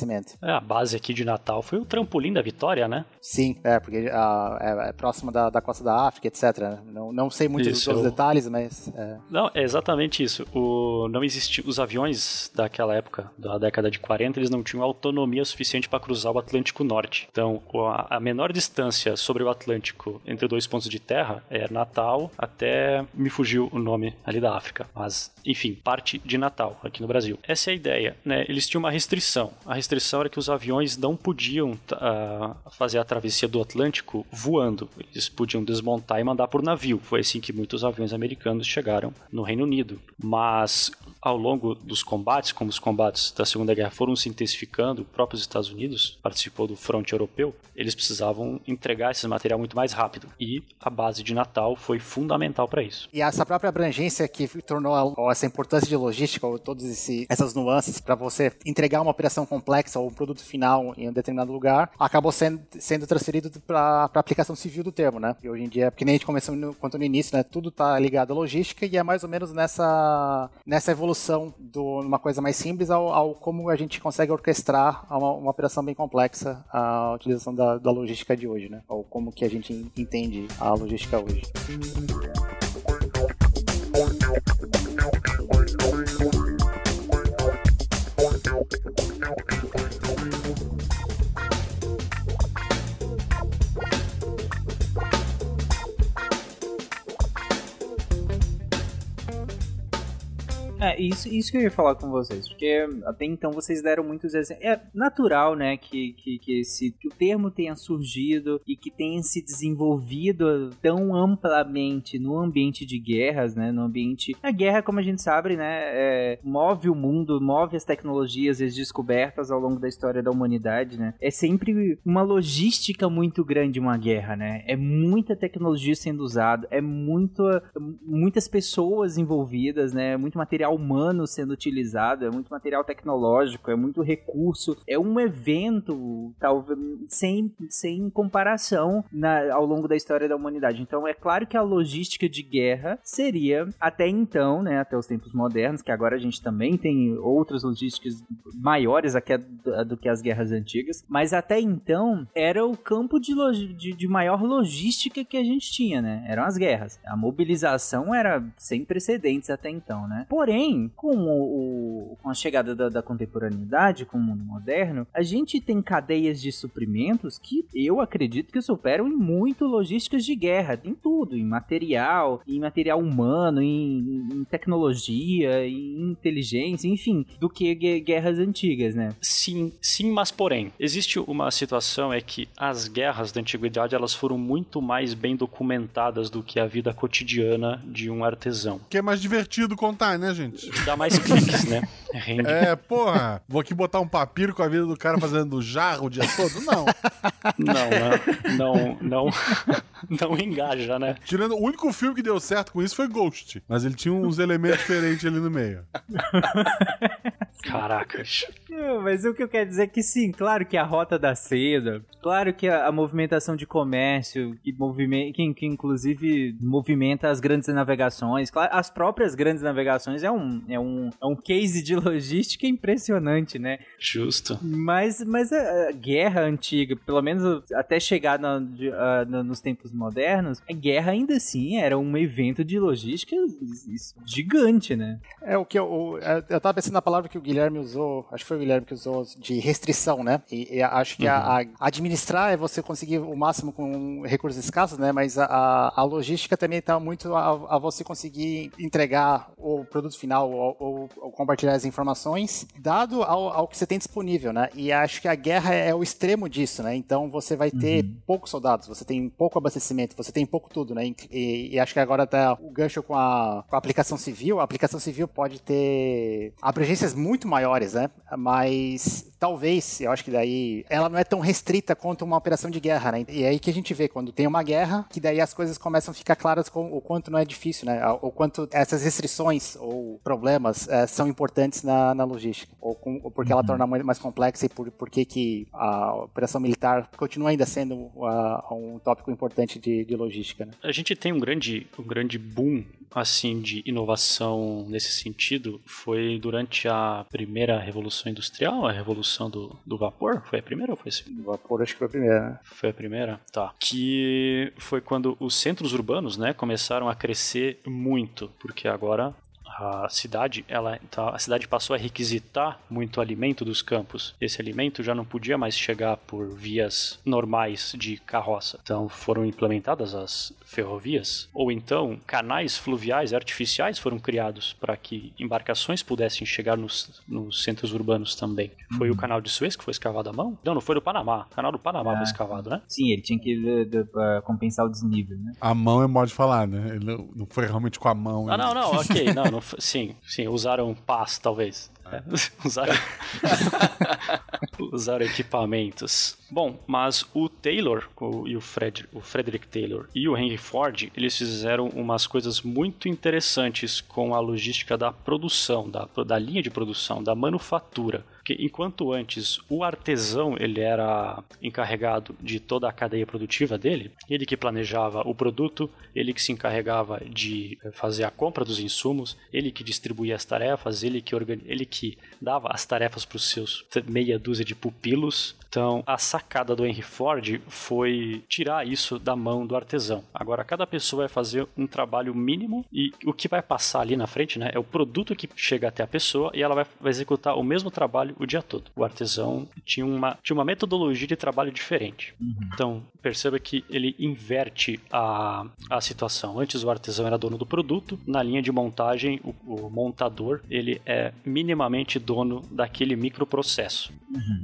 É, a base aqui de Natal foi o trampolim da vitória, né? Sim, é, porque uh, é, é próximo da, da costa da África, etc. Não, não sei muito isso, dos eu... detalhes, mas. É. Não, é exatamente isso. O, não existia, os aviões daquela época, da década de 40, eles não tinham autonomia suficiente para cruzar o Atlântico Norte. Então, a, a menor distância sobre o Atlântico entre dois pontos de terra é Natal até me fugiu o nome ali da África, mas enfim, parte de Natal aqui no Brasil. Essa é a ideia, né? Eles tinham uma restrição. A restrição era que os aviões não podiam uh, fazer a travessia do Atlântico voando. Eles podiam desmontar e mandar por navio. Foi assim que muitos aviões americanos chegaram no Reino Unido. Mas ao longo dos combates, como os combates da Segunda Guerra foram se intensificando, o próprio Estados Unidos participou do fronte europeu, eles precisavam entregar esse material muito mais rápido. E a base de Natal foi fundamental para isso. E essa própria abrangência que tornou essa importância de logística, ou todas essas nuances para você entregar uma operação complexa ou um produto final em um determinado lugar, acabou sendo, sendo transferido para a aplicação civil do termo, né? E hoje em dia, porque nem a gente começou no, quanto no início, né? Tudo está ligado à logística e é mais ou menos nessa, nessa evolução evolução de uma coisa mais simples ao, ao como a gente consegue orquestrar uma, uma, operação bem complexa a utilização da, da logística de hoje, né? Ou como que a gente entende a logística hoje. É, isso, isso que eu ia falar com vocês, porque até então vocês deram muitos exemplos. É natural, né, que, que, que, esse, que o termo tenha surgido e que tenha se desenvolvido tão amplamente no ambiente de guerras, né, no ambiente... A guerra, como a gente sabe, né, é, move o mundo, move as tecnologias, as descobertas ao longo da história da humanidade, né. É sempre uma logística muito grande uma guerra, né. É muita tecnologia sendo usada, é muito, muitas pessoas envolvidas, né, muito material material humano sendo utilizado, é muito material tecnológico, é muito recurso, é um evento talvez sem, sem comparação na, ao longo da história da humanidade. Então é claro que a logística de guerra seria até então, né, até os tempos modernos, que agora a gente também tem outras logísticas maiores do que as guerras antigas, mas até então era o campo de, de, de maior logística que a gente tinha, né? Eram as guerras. A mobilização era sem precedentes até então, né? Porém Porém, com, o, com a chegada da, da, contemporaneidade, com o mundo moderno, a gente tem cadeias de suprimentos que eu acredito que superam em muito logísticas de guerra. Tem tudo, em material, em material humano, em, em tecnologia, em inteligência, enfim, do que guerras antigas, né? Sim, sim, mas porém, existe uma situação é que as guerras da antiguidade elas foram muito mais bem documentadas do que a vida cotidiana de um artesão. Que é mais divertido contar, né, gente? Exatamente. Dá mais cliques, né? Rende. É, porra, vou aqui botar um papiro com a vida do cara fazendo jarro o dia todo? Não. Não, né? não, não, não engaja, né? Tirando, o único filme que deu certo com isso foi Ghost, mas ele tinha uns elementos diferentes ali no meio. Caracas. Não, mas o que eu quero dizer é que sim, claro que a rota da seda, claro que a, a movimentação de comércio, que, movime, que, que inclusive movimenta as grandes navegações, claro, as próprias grandes navegações é um, é um, é um case de logística impressionante, né? Justo. Mas, mas a, a guerra antiga, pelo menos até chegar na- de- ah, na- nos tempos modernos, a guerra ainda assim era um evento de logística gigante, né? É o que eu, o- é, eu tava pensando na palavra que o Guilherme usou, acho que foi o Guilherme que usou, de restrição, né? E, e acho que a- a- administrar é você conseguir o máximo com recursos escassos, né? Mas a, a- logística também está muito a, a você conseguir entregar o produto final ou, ou- ou compartilhar as informações, dado ao, ao que você tem disponível, né? E acho que a guerra é o extremo disso, né? Então você vai ter poucos soldados, você tem pouco abastecimento, você tem pouco tudo, né? E, e acho que agora tá o gancho com a, com a aplicação civil. A aplicação civil pode ter abrangências muito maiores, né? Mas talvez, eu acho que daí ela não é tão restrita quanto uma operação de guerra, né? E é aí que a gente vê quando tem uma guerra, que daí as coisas começam a ficar claras com o quanto não é difícil, né? O quanto essas restrições ou problemas eh, são importantes na, na logística, ou, com, ou porque ela torna mais mais complexa e por, por que que a operação militar continua ainda sendo ah, um tópico importante de, de logística, né? A gente tem um grande, um grande boom assim de inovação nesse sentido. Foi durante a primeira revolução industrial, a revolução do, do vapor. Foi a primeira ou foi a segunda? Vapor acho que foi a primeira, né? Foi a primeira? Tá. Que foi quando os centros urbanos, né, começaram a crescer muito, porque agora a cidade, ela tá, a cidade passou a requisitar muito alimento dos campos. Esse alimento já não podia mais chegar por vias normais de carroça. Então foram implementadas as ferrovias, ou então canais fluviais artificiais foram criados para que embarcações pudessem chegar nos, nos centros urbanos também. Foi o canal de Suez que foi escavado à mão? Não, não foi do Panamá. O canal do Panamá foi escavado, né? Sim, ele tinha que de- de- ah, compensar o desnível, né? A mão é modo de falar, né? Ele não- não foi realmente com a mão. Ah, né? não, não, ok. Não, não, foi- sim, sim, usaram paz, talvez. É, usaram, usaram equipamentos. Bom, mas o Taylor o- e o, Fred, o Frederick Taylor e o Henry Ford, eles fizeram umas coisas muito interessantes com a logística da produção, da, da linha de produção, da manufatura. Porque enquanto antes o artesão ele era encarregado de toda a cadeia produtiva dele, ele que planejava o produto, ele que se encarregava de eh, fazer a compra dos insumos, ele que distribuía as tarefas, ele que, organi- ele que dava as tarefas para os seus meia dúzia de pupilos. Então, a sacada do Henry Ford foi tirar isso da mão do artesão. Agora, cada pessoa vai fazer um trabalho mínimo e o que vai passar ali na frente né, é o produto que chega até a pessoa e ela vai, vai executar o mesmo trabalho o dia todo. O artesão tinha uma, tinha uma metodologia de trabalho diferente. Então, perceba que ele inverte a, a situação. Antes o artesão era dono do produto, na linha de montagem o, o montador ele é minimamente dono daquele microprocesso.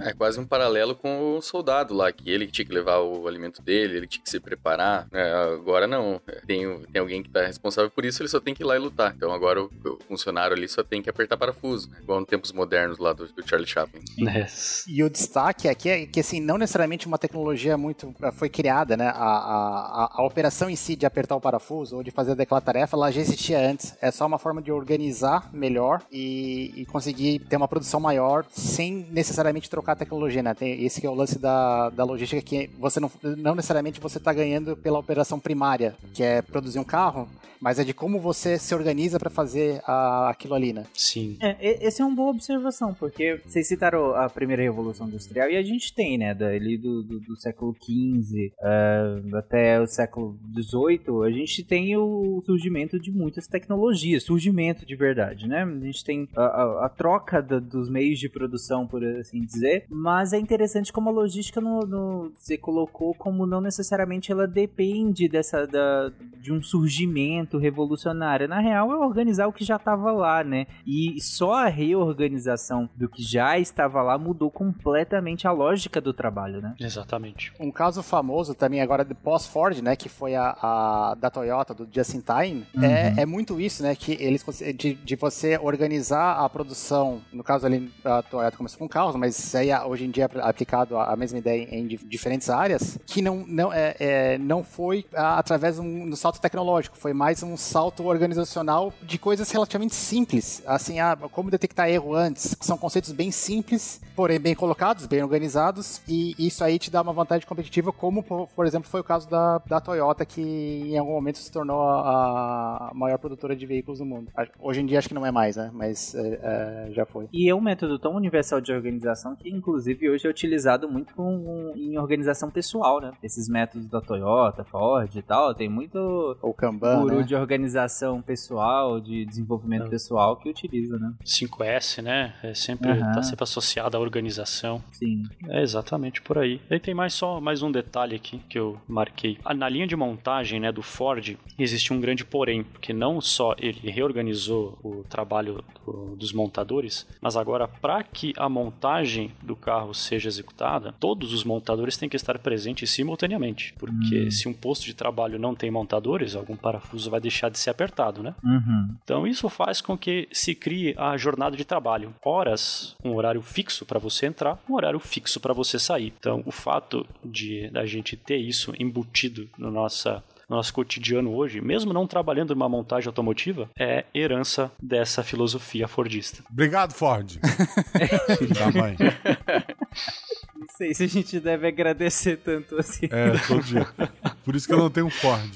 É quase um paralelo com o soldado lá, que ele tinha que levar o alimento dele, ele tinha que se preparar. É, agora não. Tem, tem alguém que tá responsável por isso, ele só tem que ir lá e lutar. Então agora o, o funcionário ali só tem que apertar parafuso, né? Igual nos tempos modernos lá do, do Charlie Chaplin. Né? E o destaque aqui é que, assim, não necessariamente uma tecnologia muito eh, foi criada, né? A, a, a, a operação em si de apertar o parafuso ou de fazer aquela tarefa, ela já existia antes. É só uma forma de organizar melhor e, e conseguir ter uma produção maior sem necessariamente trocar a tecnologia, né? Tem, esse que é o lance da, da logística, que você não, não necessariamente você está ganhando pela operação primária, que é produzir um carro, mas é de como você se organiza para fazer a, aquilo ali, né? Sim. É, essa é uma boa observação, porque vocês citaram a primeira revolução industrial e a gente tem, né, dali do, do, do século XV ah, até o século XVIII, a gente tem o surgimento de muitas tecnologias, surgimento de verdade, né? A gente tem a, a- a troca do- dos meios de produção, por assim dizer. Mas é interessante como a logística no, no- você colocou como não necessariamente ela depende dessa da, de um surgimento revolucionário. Na real, é organizar o que já estava lá, né? E só a reorganização do que já estava lá mudou completamente a lógica do trabalho, né? Exatamente. Um caso famoso também agora de pós-Ford, né, que foi a, a da Toyota, do Just in Time, é, é muito isso, né, que eles de, de você organizar a produção, no caso ali a Toyota começou com carros, mas aí hoje em dia é aplicado a, mesma ideia em, di- diferentes áreas, que não, não, é, é, não foi através de um, do salto tecnológico, foi mais um salto organizacional de coisas relativamente simples, assim, ah, como detectar erro antes, são conceitos bem simples, porém bem colocados, bem organizados, e isso aí te dá uma vantagem competitiva, como, por, exemplo, foi o caso da, da Toyota, que em algum momento se tornou a, a maior produtora de veículos do mundo. Hoje em dia acho que não é mais, né? Mas é, é, já foi. E é um método tão universal de organização que, inclusive, hoje é utilizado muito com- em organização pessoal, né? Esses métodos da Toyota, Ford e tal, tem muito O Kanban, guru né? de organização pessoal, de desenvolvimento Não. pessoal que utiliza, né? 5S, né? É sempre, Aham. tá sempre associado à organização. Sim. É exatamente por aí. E tem mais só mais um detalhe aqui que eu marquei. Ah, Na linha de montagem, né, do Ford, existe um grande porém, porque não só ele reorganizou o trabalho do- dos montadores, mas agora para que a montagem do carro seja executada, todos os montadores têm que estar presentes simultaneamente, porque se um posto de trabalho não tem montadores, algum parafuso vai deixar de ser apertado, né? Uhum. Então isso faz com que se crie a jornada de trabalho. Horas, um horário fixo para você entrar, um horário fixo para você sair. Então o fato de da gente ter isso embutido no nossa no nosso cotidiano hoje, mesmo não trabalhando numa montagem automotiva, é herança dessa filosofia fordista. Obrigado, Ford. Filho da mãe. Não sei se a gente deve agradecer tanto assim. É, todo dia. Por isso que eu não tenho Ford.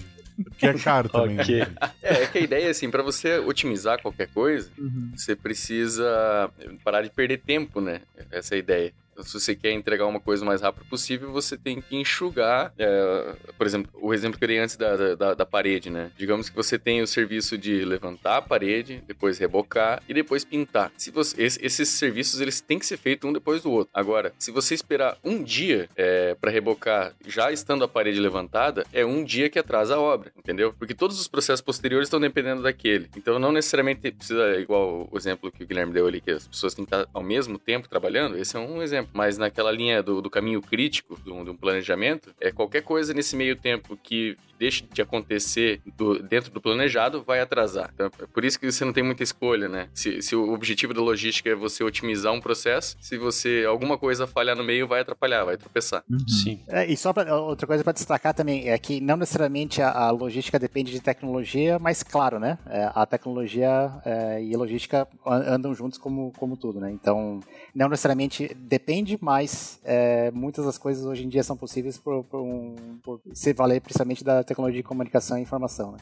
Porque é caro também. Ok. né? É, é que a ideia é assim, pra você otimizar qualquer coisa, Uhum. você precisa parar de perder tempo, né? Essa é a ideia. Se você quer entregar uma coisa o mais rápido possível, você tem que enxugar. é, por exemplo, o exemplo que eu dei antes da, da, da parede, né? Digamos que você tem o serviço de levantar a parede, depois rebocar e depois pintar. Se você, esse- esses serviços eles têm que ser feitos um depois do outro. Agora, se você esperar um dia é, para rebocar, já estando a parede levantada, é um dia que atrasa a obra, entendeu? Porque todos os processos posteriores estão dependendo daquele. Então, não necessariamente precisa, igual o exemplo que o Guilherme deu ali, que as pessoas têm que estar ao mesmo tempo trabalhando. Esse é um exemplo. Mas naquela linha do, do caminho crítico, de um, de um planejamento, é qualquer coisa nesse meio tempo que deixe de acontecer do- dentro do planejado vai atrasar. Então, é por isso que você não tem muita escolha, né? Se, se o objetivo da logística é você otimizar um processo, se você alguma coisa falhar no meio, vai atrapalhar, vai tropeçar. Sim. É, e só pra, outra coisa para destacar também é que não necessariamente a, a logística depende de tecnologia, mas claro, né? é, a tecnologia é, e a logística an- andam juntos como, como tudo, né? Então, não necessariamente depende, mas é, muitas das coisas hoje em dia são possíveis por, por, um, por se valer principalmente da tecnologia de comunicação e informação, né?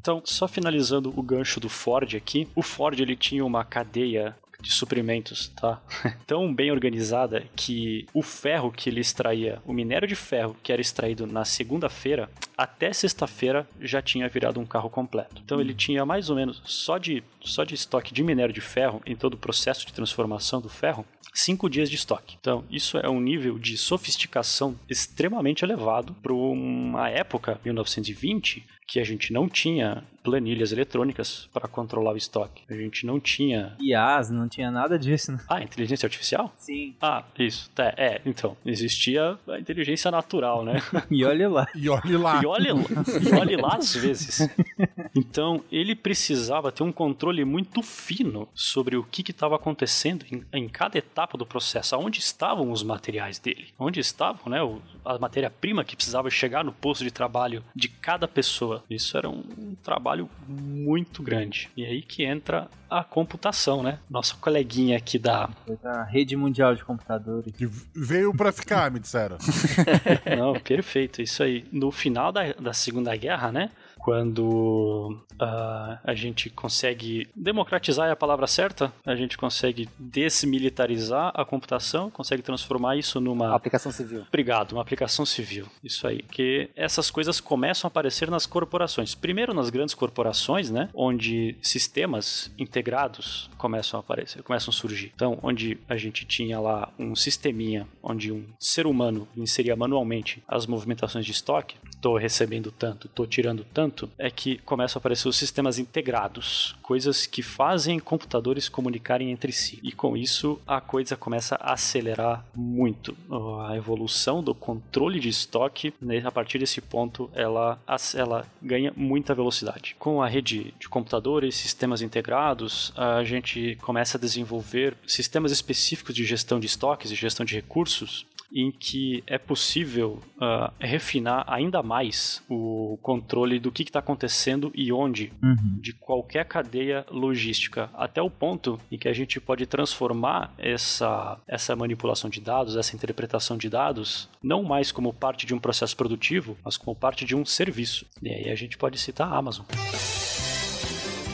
Então, só finalizando o gancho do Ford aqui, o Ford ele tinha uma cadeia de suprimentos, tá? Tão bem organizada que o ferro que ele extraía, o minério de ferro que era extraído na segunda-feira, até sexta-feira já tinha virado um carro completo. Então ele tinha mais ou menos só de só de estoque de minério de ferro em todo o processo de transformação do ferro, cinco dias de estoque. Então, isso é um nível de sofisticação extremamente elevado para uma época, 1920, que a gente não tinha planilhas eletrônicas para controlar o estoque. A gente não tinha. IAS, não tinha nada disso, né? Ah, inteligência artificial? Sim. Ah, isso. Tá, é, então, existia a inteligência natural, né? E olha lá. E olhe lá. E olhe, e olhe lá às vezes. Então, ele precisava ter um controle muito fino sobre o que estava acontecendo em, em cada etapa do processo. Aonde estavam os materiais dele? Onde estavam, né? o- a matéria-prima que precisava chegar no posto de trabalho de cada pessoa. Isso era um, um trabalho muito grande. E aí que entra a computação, né? Nossa coleguinha aqui da... Rede mundial de computadores. Que veio pra ficar, me disseram. Não, perfeito, isso aí. No final da, da Segunda Guerra, né? Quando uh, a gente consegue democratizar é a palavra certa, a gente consegue desmilitarizar a computação, consegue transformar isso numa aplicação civil. Obrigado, uma aplicação civil. Isso aí, que essas coisas começam a aparecer nas corporações. Primeiro nas grandes corporações, né, onde sistemas integrados começam a aparecer, começam a surgir. Então, onde a gente tinha lá um sisteminha onde um ser humano inseria manualmente as movimentações de estoque, estou recebendo tanto, estou tirando tanto, é que começam a aparecer os sistemas integrados, coisas que fazem computadores comunicarem entre si. E com isso a coisa começa a acelerar muito. A evolução do controle de estoque, né, a partir desse ponto, ela, ela ganha muita velocidade. Com a rede de computadores, sistemas integrados, a gente começa a desenvolver sistemas específicos de gestão de estoques e gestão de recursos em que é possível uh, refinar ainda mais o controle do que está acontecendo e onde uhum. de qualquer cadeia logística, até o ponto em que a gente pode transformar essa, essa manipulação de dados, essa interpretação de dados, não mais como parte de um processo produtivo, mas como parte de um serviço. E aí a gente pode citar a Amazon.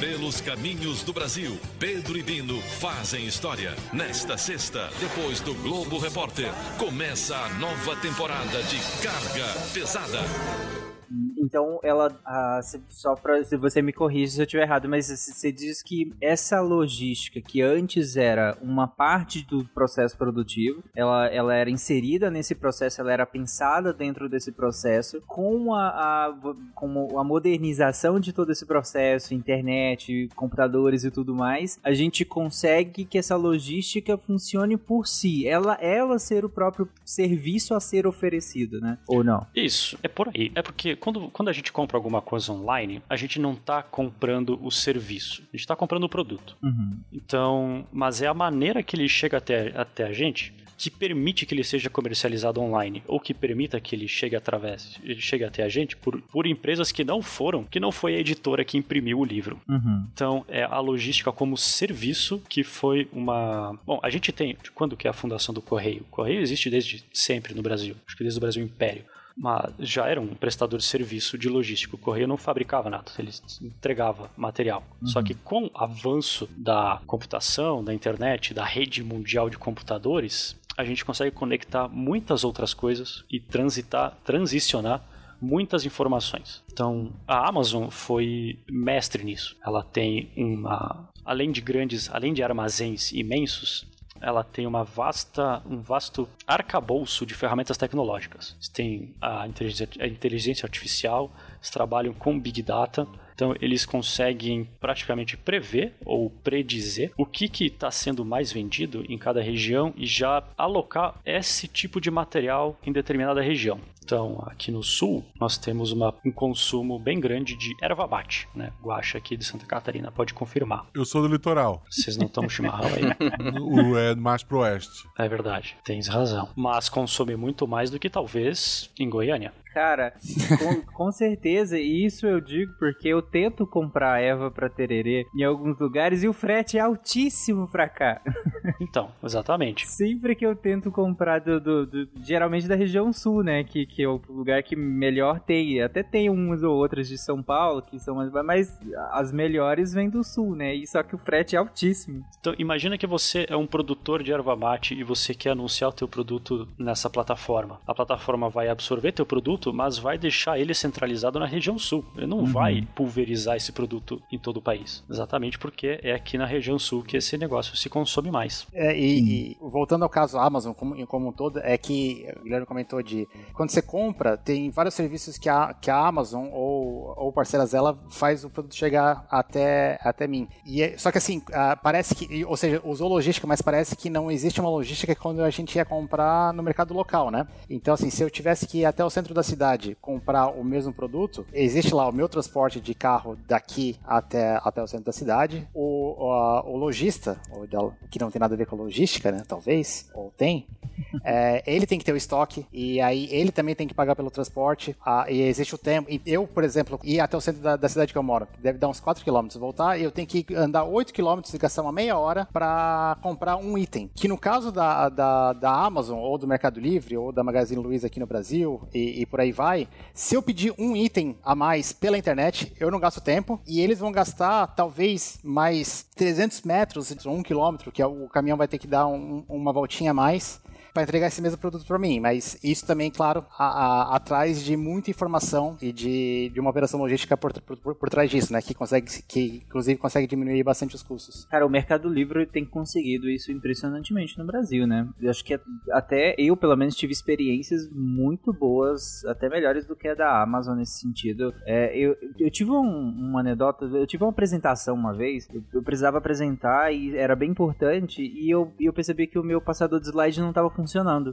Pelos caminhos do Brasil, Pedro e Bino fazem história. Nesta sexta, depois do Globo Repórter, começa a nova temporada de Carga Pesada. Então, ela. Ah, só pra. Se você me corrige se eu estiver errado, mas você diz que essa logística, que antes era uma parte do processo produtivo, ela, ela era inserida nesse processo, ela era pensada dentro desse processo, com a, a, com a modernização de todo esse processo, internet, computadores e tudo mais, a gente consegue que essa logística funcione por si. Ela, ela ser o próprio serviço a ser oferecido, né? Ou não? Isso, é por aí. É porque quando, quando a gente compra alguma coisa online, a gente não está comprando o serviço, a gente está comprando o produto. Uhum. Então, mas é a maneira que ele chega até, até a gente que permite que ele seja comercializado online ou que permita que ele chegue através, ele chegue até a gente por, por empresas que não foram, que não foi a editora que imprimiu o livro. Uhum. Então é a logística como serviço que foi uma. Bom, a gente tem quando que é a fundação do Correio? O Correio existe desde sempre no Brasil, acho que desde o Brasil Império mas já era um prestador de serviço de logística. O Correio não fabricava nada, ele entregava material. Uhum. Só que com o avanço da computação, da internet, da rede mundial de computadores, a gente consegue conectar muitas outras coisas e transitar, transicionar muitas informações. Então, a Amazon foi mestre nisso. Ela tem uma além de grandes, além de armazéns imensos, ela tem uma vasta, um vasto arcabouço de ferramentas tecnológicas. Você tem a inteligência, a inteligência artificial, eles trabalham com Big Data, então eles conseguem praticamente prever ou predizer o que está sendo mais vendido em cada região e já alocar esse tipo de material em determinada região. Então, aqui no sul, nós temos uma, um consumo bem grande de erva mate, né? Guaxa aqui de Santa Catarina pode confirmar. Eu sou do litoral. Vocês não tomam chimarrão aí? o é mais pro oeste. É verdade, tens razão. Mas consome muito mais do que talvez em Goiânia. Cara, com, com, certeza, e isso eu digo porque eu tento comprar Eva pra tererê em alguns lugares e o frete é altíssimo pra cá. Então, exatamente. Sempre que eu tento comprar do, do, do, geralmente da região sul, né, que, que é o lugar que melhor tem, até tem umas ou outras de São Paulo que são mais, mas as melhores vêm do sul, né, e só que o frete é altíssimo. Então, imagina que você é um produtor de erva mate e você quer anunciar o teu produto nessa plataforma. A plataforma vai absorver teu produto produto, mas vai deixar ele centralizado na região sul. Ele não uhum. vai pulverizar esse produto em todo o país. Exatamente porque é aqui na região sul que esse negócio se consome mais. É, e, e, voltando ao caso Amazon como, como um todo, é que o Guilherme comentou de quando você compra, tem vários serviços que a, que a Amazon ou, ou parceiras dela faz o produto chegar até, até mim. E é, só que assim, uh, parece que, ou seja, usou logística, mas parece que não existe uma logística quando a gente ia comprar no mercado local, né? Então, assim, se eu tivesse que ir até o centro da cidade comprar o mesmo produto, existe lá o meu transporte de carro daqui até, até o centro da cidade. O, o, o lojista, que não tem nada a ver com logística, né? Talvez, ou tem, é, ele tem que ter o estoque, e aí ele também tem que pagar pelo transporte, ah, e existe o tempo. E eu, por exemplo, ir até o centro da, da cidade que eu moro, deve dar uns 4 km, voltar, eu tenho que andar 8 km e gastar uma meia hora para comprar um item. Que no caso da, da, da Amazon, ou do Mercado Livre, ou da Magazine Luiza aqui no Brasil, e, e por aí vai, se eu pedir um item a mais pela internet, eu não gasto tempo, e eles vão gastar talvez mais 300 metros, um quilômetro, que é o caminhão vai ter que dar um, uma voltinha a mais para entregar esse mesmo produto para mim. Mas isso também, claro, a, a, atrás de muita informação e de, de uma operação logística por, por, por, trás disso, né? Que consegue, que inclusive consegue diminuir bastante os custos. Cara, o Mercado Livre tem conseguido isso impressionantemente no Brasil, né? Eu acho que até eu, pelo menos, tive experiências muito boas, até melhores do que a da Amazon nesse sentido. É, eu, eu tive um, uma anedota, eu tive uma apresentação uma vez, eu, eu precisava apresentar e era bem importante, e eu, eu percebi que o meu passador de slide não estava.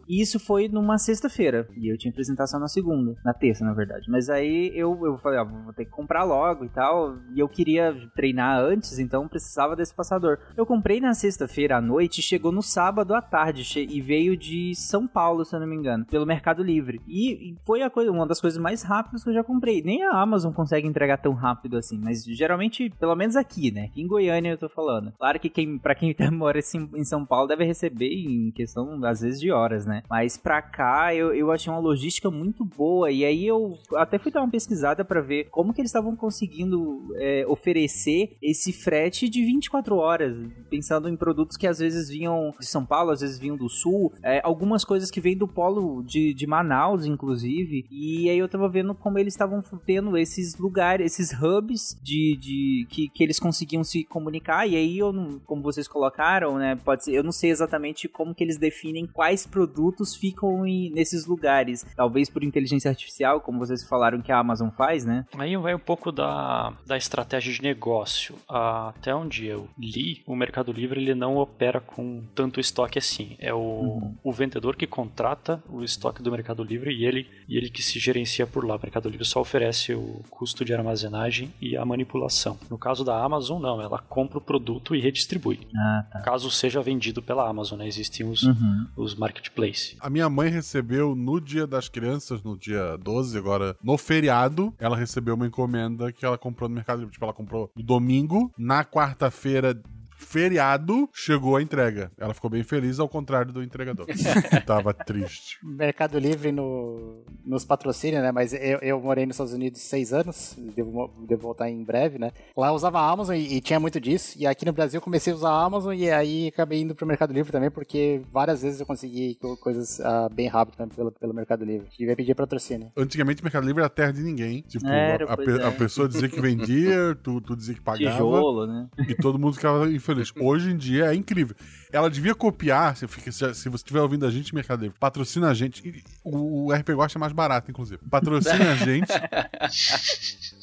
E isso foi numa sexta-feira. E eu tinha apresentação na segunda. Na terça, na verdade. Mas aí eu, eu falei, ó, vou ter que comprar logo e tal. E eu queria treinar antes, então precisava desse passador. Eu comprei na sexta-feira à noite chegou no sábado à tarde. E veio de São Paulo, se eu não me engano, pelo Mercado Livre. E, foi a coisa, uma das coisas mais rápidas que eu já comprei. Nem a Amazon consegue entregar tão rápido assim. Mas geralmente, pelo menos aqui, né? Aqui em Goiânia eu tô falando. Claro que quem, pra quem mora em São Paulo deve receber em questão, às vezes, de horas, né? Mas pra cá eu, eu achei uma logística muito boa. E aí eu até fui dar uma pesquisada para ver como que eles estavam conseguindo é, oferecer esse frete de 24 horas. Pensando em produtos que às vezes vinham de São Paulo, às vezes vinham do sul. É, algumas coisas que vêm do polo de, de Manaus, inclusive. E aí eu tava vendo como eles estavam tendo esses lugares, esses hubs de, de que, que eles conseguiam se comunicar. E aí eu, como vocês colocaram, né? Pode ser, eu não sei exatamente como que eles definem quais quais produtos ficam em, nesses lugares. Talvez por inteligência artificial, como vocês falaram que a Amazon faz, né? Aí vai um pouco da, da estratégia de negócio. Até onde eu li, o Mercado Livre ele não opera com tanto estoque assim. É o, uhum. o vendedor que contrata o estoque do Mercado Livre e ele, e ele que se gerencia por lá. O Mercado Livre só oferece o custo de armazenagem e a manipulação. No caso da Amazon, não. Ela compra o produto e redistribui. Ah, tá. Caso seja vendido pela Amazon, né? Existem os, uhum. os marketplace. A minha mãe recebeu no dia das crianças, no dia 12, agora, no feriado, ela recebeu uma encomenda que ela comprou no Mercado Livre. Tipo, ela comprou no domingo, na quarta-feira feriado, chegou a entrega. Ela ficou bem feliz, ao contrário do entregador. Tava triste. Mercado Livre no, nos patrocina, né? Mas eu, eu morei nos Estados Unidos seis anos, devo, devo voltar em breve, né? Lá eu usava a Amazon e, e, tinha muito disso. E aqui no Brasil eu comecei a usar a Amazon e aí acabei indo pro Mercado Livre também, porque várias vezes eu consegui coisas uh, bem rápido né, pelo, pelo Mercado Livre. E ia pedir patrocínio. Antigamente o Mercado Livre era terra de ninguém. Tipo, era, a, a, é. a, pessoa dizia que vendia, tu, tu dizia que pagava. Tijolo, né? E todo mundo ficava infeliz. Hoje em dia é incrível. Ela devia copiar, se, se você estiver ouvindo a gente, Mercado Livre, patrocina a gente. O, o RP Gosta é mais barato, inclusive. Patrocina a gente.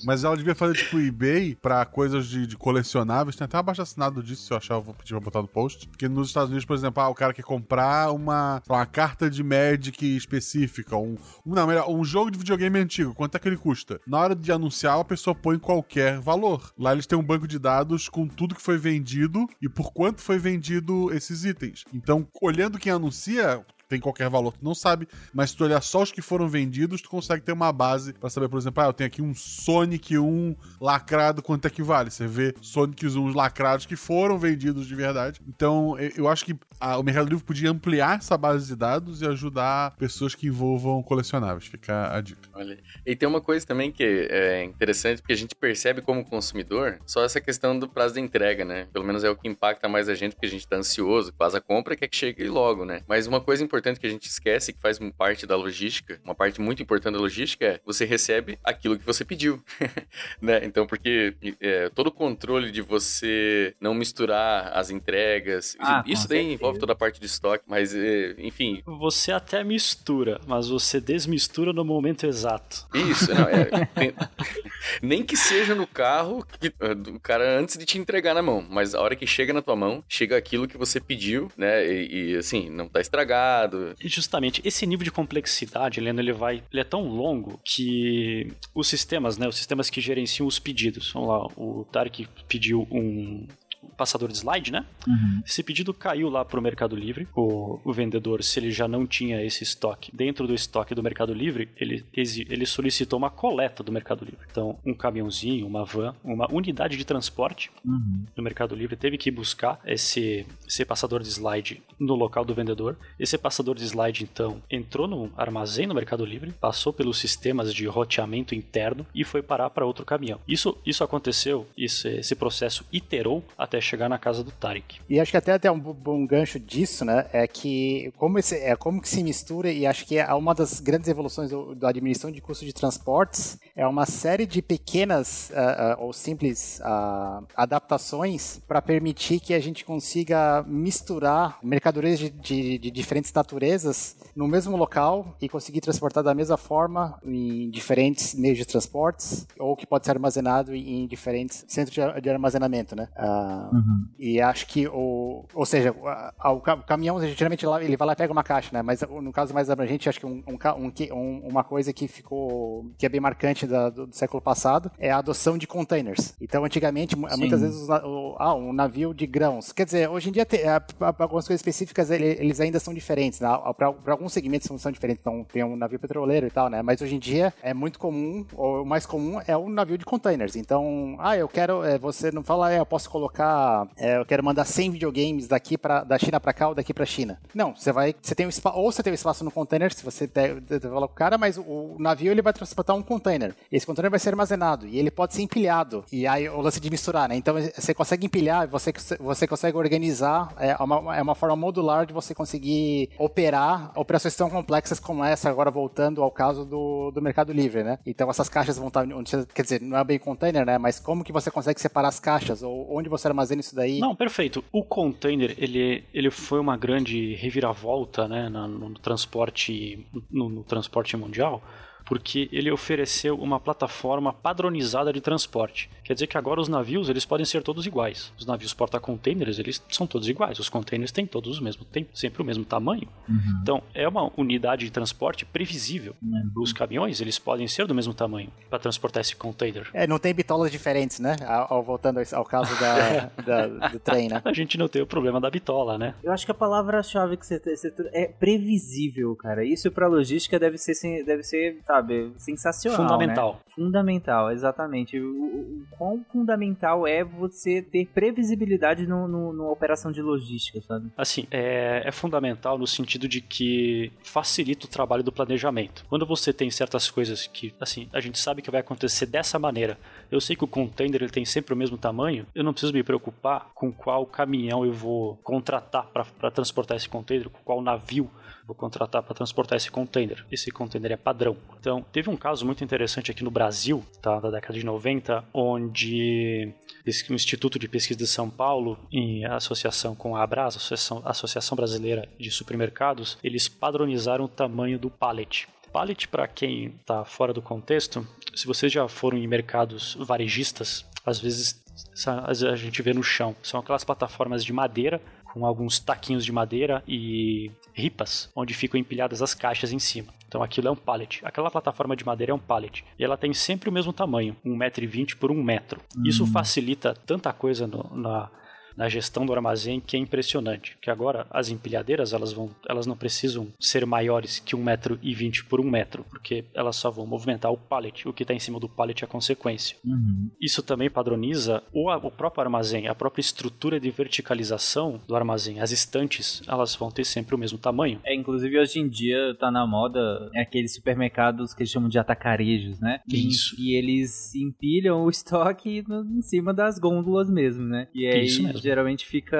Mas ela devia fazer tipo eBay pra coisas de, de colecionáveis. Tem até abaixo assinado disso, se eu achar, eu vou pedir pra botar no post. Porque nos Estados Unidos, por exemplo, ah, o cara quer comprar uma, uma carta de Magic específica, um, não, melhor, um jogo de videogame antigo, quanto é que ele custa? Na hora de anunciar, a pessoa põe qualquer valor. Lá eles têm um banco de dados com tudo que foi vendido e por quanto foi vendido esses itens. Então, olhando quem anuncia, tem qualquer valor, tu não sabe, mas se tu olhar só os que foram vendidos, tu consegue ter uma base para saber, por exemplo, ah, eu tenho aqui um Sonic 1 lacrado, quanto é que vale? Você vê Sonic 1 lacrados que foram vendidos de verdade. Então, eu acho que a, o Mercado Livre podia ampliar essa base de dados e ajudar pessoas que envolvam colecionáveis. Fica a dica. Olha. E tem uma coisa também que é interessante, porque a gente percebe como consumidor só essa questão do prazo de entrega, né? Pelo menos é o que impacta mais a gente, porque a gente tá ansioso, faz a compra quer que chegue logo, né? Mas uma coisa importante que a gente esquece, que faz parte da logística, uma parte muito importante da logística é você recebe aquilo que você pediu, né? Então, porque é, todo o controle de você não misturar as entregas, ah, isso daí envolve toda a parte de estoque, mas é, enfim. Você até mistura, mas você desmistura no momento exato. Isso, não, é, tem, nem que seja no carro que, é, do cara antes de te entregar na mão, mas a hora que chega na tua mão, chega aquilo que você pediu, né? E, e assim, não tá estragado. E justamente esse nível de complexidade, Helena, ele vai, ele é tão longo que os sistemas, né, os sistemas que gerenciam os pedidos, vamos lá, o Tarek pediu um passador de slide, né? Uhum. Esse pedido caiu lá pro Mercado Livre. O, o vendedor, se ele já não tinha esse estoque dentro do estoque do Mercado Livre, ele, ele solicitou uma coleta do Mercado Livre. Então, um caminhãozinho, uma van, uma unidade de transporte Uhum. do Mercado Livre teve que buscar esse, esse passador de slide no local do vendedor. Esse passador de slide, então, entrou no armazém do Mercado Livre, passou pelos sistemas de roteamento interno e foi parar para outro caminhão. Isso, isso aconteceu, isso, esse processo iterou até chegar na casa do Tarek. E acho que até, até um bo- bom gancho disso, né, é que como, esse, é, como que se mistura, e acho que é uma das grandes evoluções do- da administração de custos de transportes, é uma série de pequenas ah, ah, ou simples ah, adaptações para permitir que a gente consiga misturar mercadorias de, de- de diferentes naturezas no mesmo local e conseguir transportar da mesma forma em diferentes meios de transportes, ou que pode ser armazenado em diferentes centros de, armazenamento, né? E acho que o. Ou seja, a- o, ca- o caminhão, geralmente ele vai lá e pega uma caixa, né? Mas no caso mais abrangente, acho que um, um um um- uma coisa que ficou. que é bem marcante da- do, do século passado é a adoção de containers. Então, antigamente, Sim. muitas vezes, o- ah, um navio de grãos. Quer dizer, hoje em dia, pra algumas coisas específicas, ele- eles ainda são diferentes, né? Para alguns segmentos são, são diferentes. Então, tem um navio petroleiro e tal, né? Mas hoje em dia é muito comum, ou o mais comum é o navio de containers. Então, ah, eu quero. é, você não fala, é, eu posso colocar. É, eu quero mandar 100 videogames daqui pra, da China para cá ou daqui para China. Não, você vai. Você tem um espaço. Ou você tem um espaço no container, se você com o cara, mas o, o navio ele vai transportar um container. Esse container vai ser armazenado e ele pode ser empilhado. E aí o lance de misturar, né? Então você consegue empilhar, você, você consegue organizar. É uma, é uma forma modular de você conseguir operar operações tão complexas como essa, agora voltando ao caso do, do Mercado Livre, né? Então essas caixas vão estar. onde Quer dizer, não é bem container, né? Mas como que você consegue separar as caixas? Ou onde você armazena isso daí? Não, perfeito. O container, ele, ele foi uma grande reviravolta né, na- no, transporte, no, no transporte mundial, porque ele ofereceu uma plataforma padronizada de transporte. Quer dizer que agora os navios eles podem ser todos iguais. Os navios porta-containers eles são todos iguais. Os containers têm todos o mesmo, têm sempre o mesmo tamanho. Então é uma unidade de transporte previsível. Os caminhões eles podem ser do mesmo tamanho para transportar esse container. É, não tem bitolas diferentes, né? Ao, ao- voltando ao- caso da, da- do trem, né? A gente não tem o problema da bitola, né? Eu acho que a palavra-chave que você, você é previsível, cara. Isso pra logística deve ser, deve ser sabe, sensacional. Fundamental. né? Fundamental, exatamente. O, o- o quão fundamental é você ter previsibilidade no, no- numa operação de logística, sabe? Assim, é, é fundamental no sentido de que facilita o trabalho do planejamento. Quando você tem certas coisas que, assim, a gente sabe que vai acontecer dessa maneira. Eu sei que o container ele tem sempre o mesmo tamanho, eu não preciso me preocupar com qual caminhão eu vou contratar para transportar esse container, com qual navio vou contratar para transportar esse container. Esse container é padrão. Então, teve um caso muito interessante aqui no Brasil, tá, da década de 90, onde o Instituto de Pesquisa de São Paulo, em associação com a Abras, Associação, Associação Brasileira de Supermercados, eles padronizaram o tamanho do pallet. Pallet, para quem está fora do contexto, se vocês já foram em mercados varejistas, às vezes a gente vê no chão. São aquelas plataformas de madeira com alguns taquinhos de madeira e ripas, onde ficam empilhadas as caixas em cima. Então aquilo é um pallet. Aquela plataforma de madeira é um pallet. E ela tem sempre o mesmo tamanho, 1,20m por 1 metro. Isso facilita tanta coisa no- na, na gestão do armazém que é impressionante. Que agora as empilhadeiras elas, vão, elas não precisam ser maiores que 1,20m por 1 metro, porque elas só vão movimentar o pallet. O que está em cima do pallet é a consequência. Isso também padroniza o, o próprio armazém, a própria estrutura de verticalização do armazém. As estantes, elas vão ter sempre o mesmo tamanho. É, inclusive hoje em dia tá na moda é aqueles supermercados que eles chamam de atacarejos, né? E- Isso. E eles empilham o estoque no- em cima das gôndolas mesmo, né? E aí Isso mesmo. Geralmente fica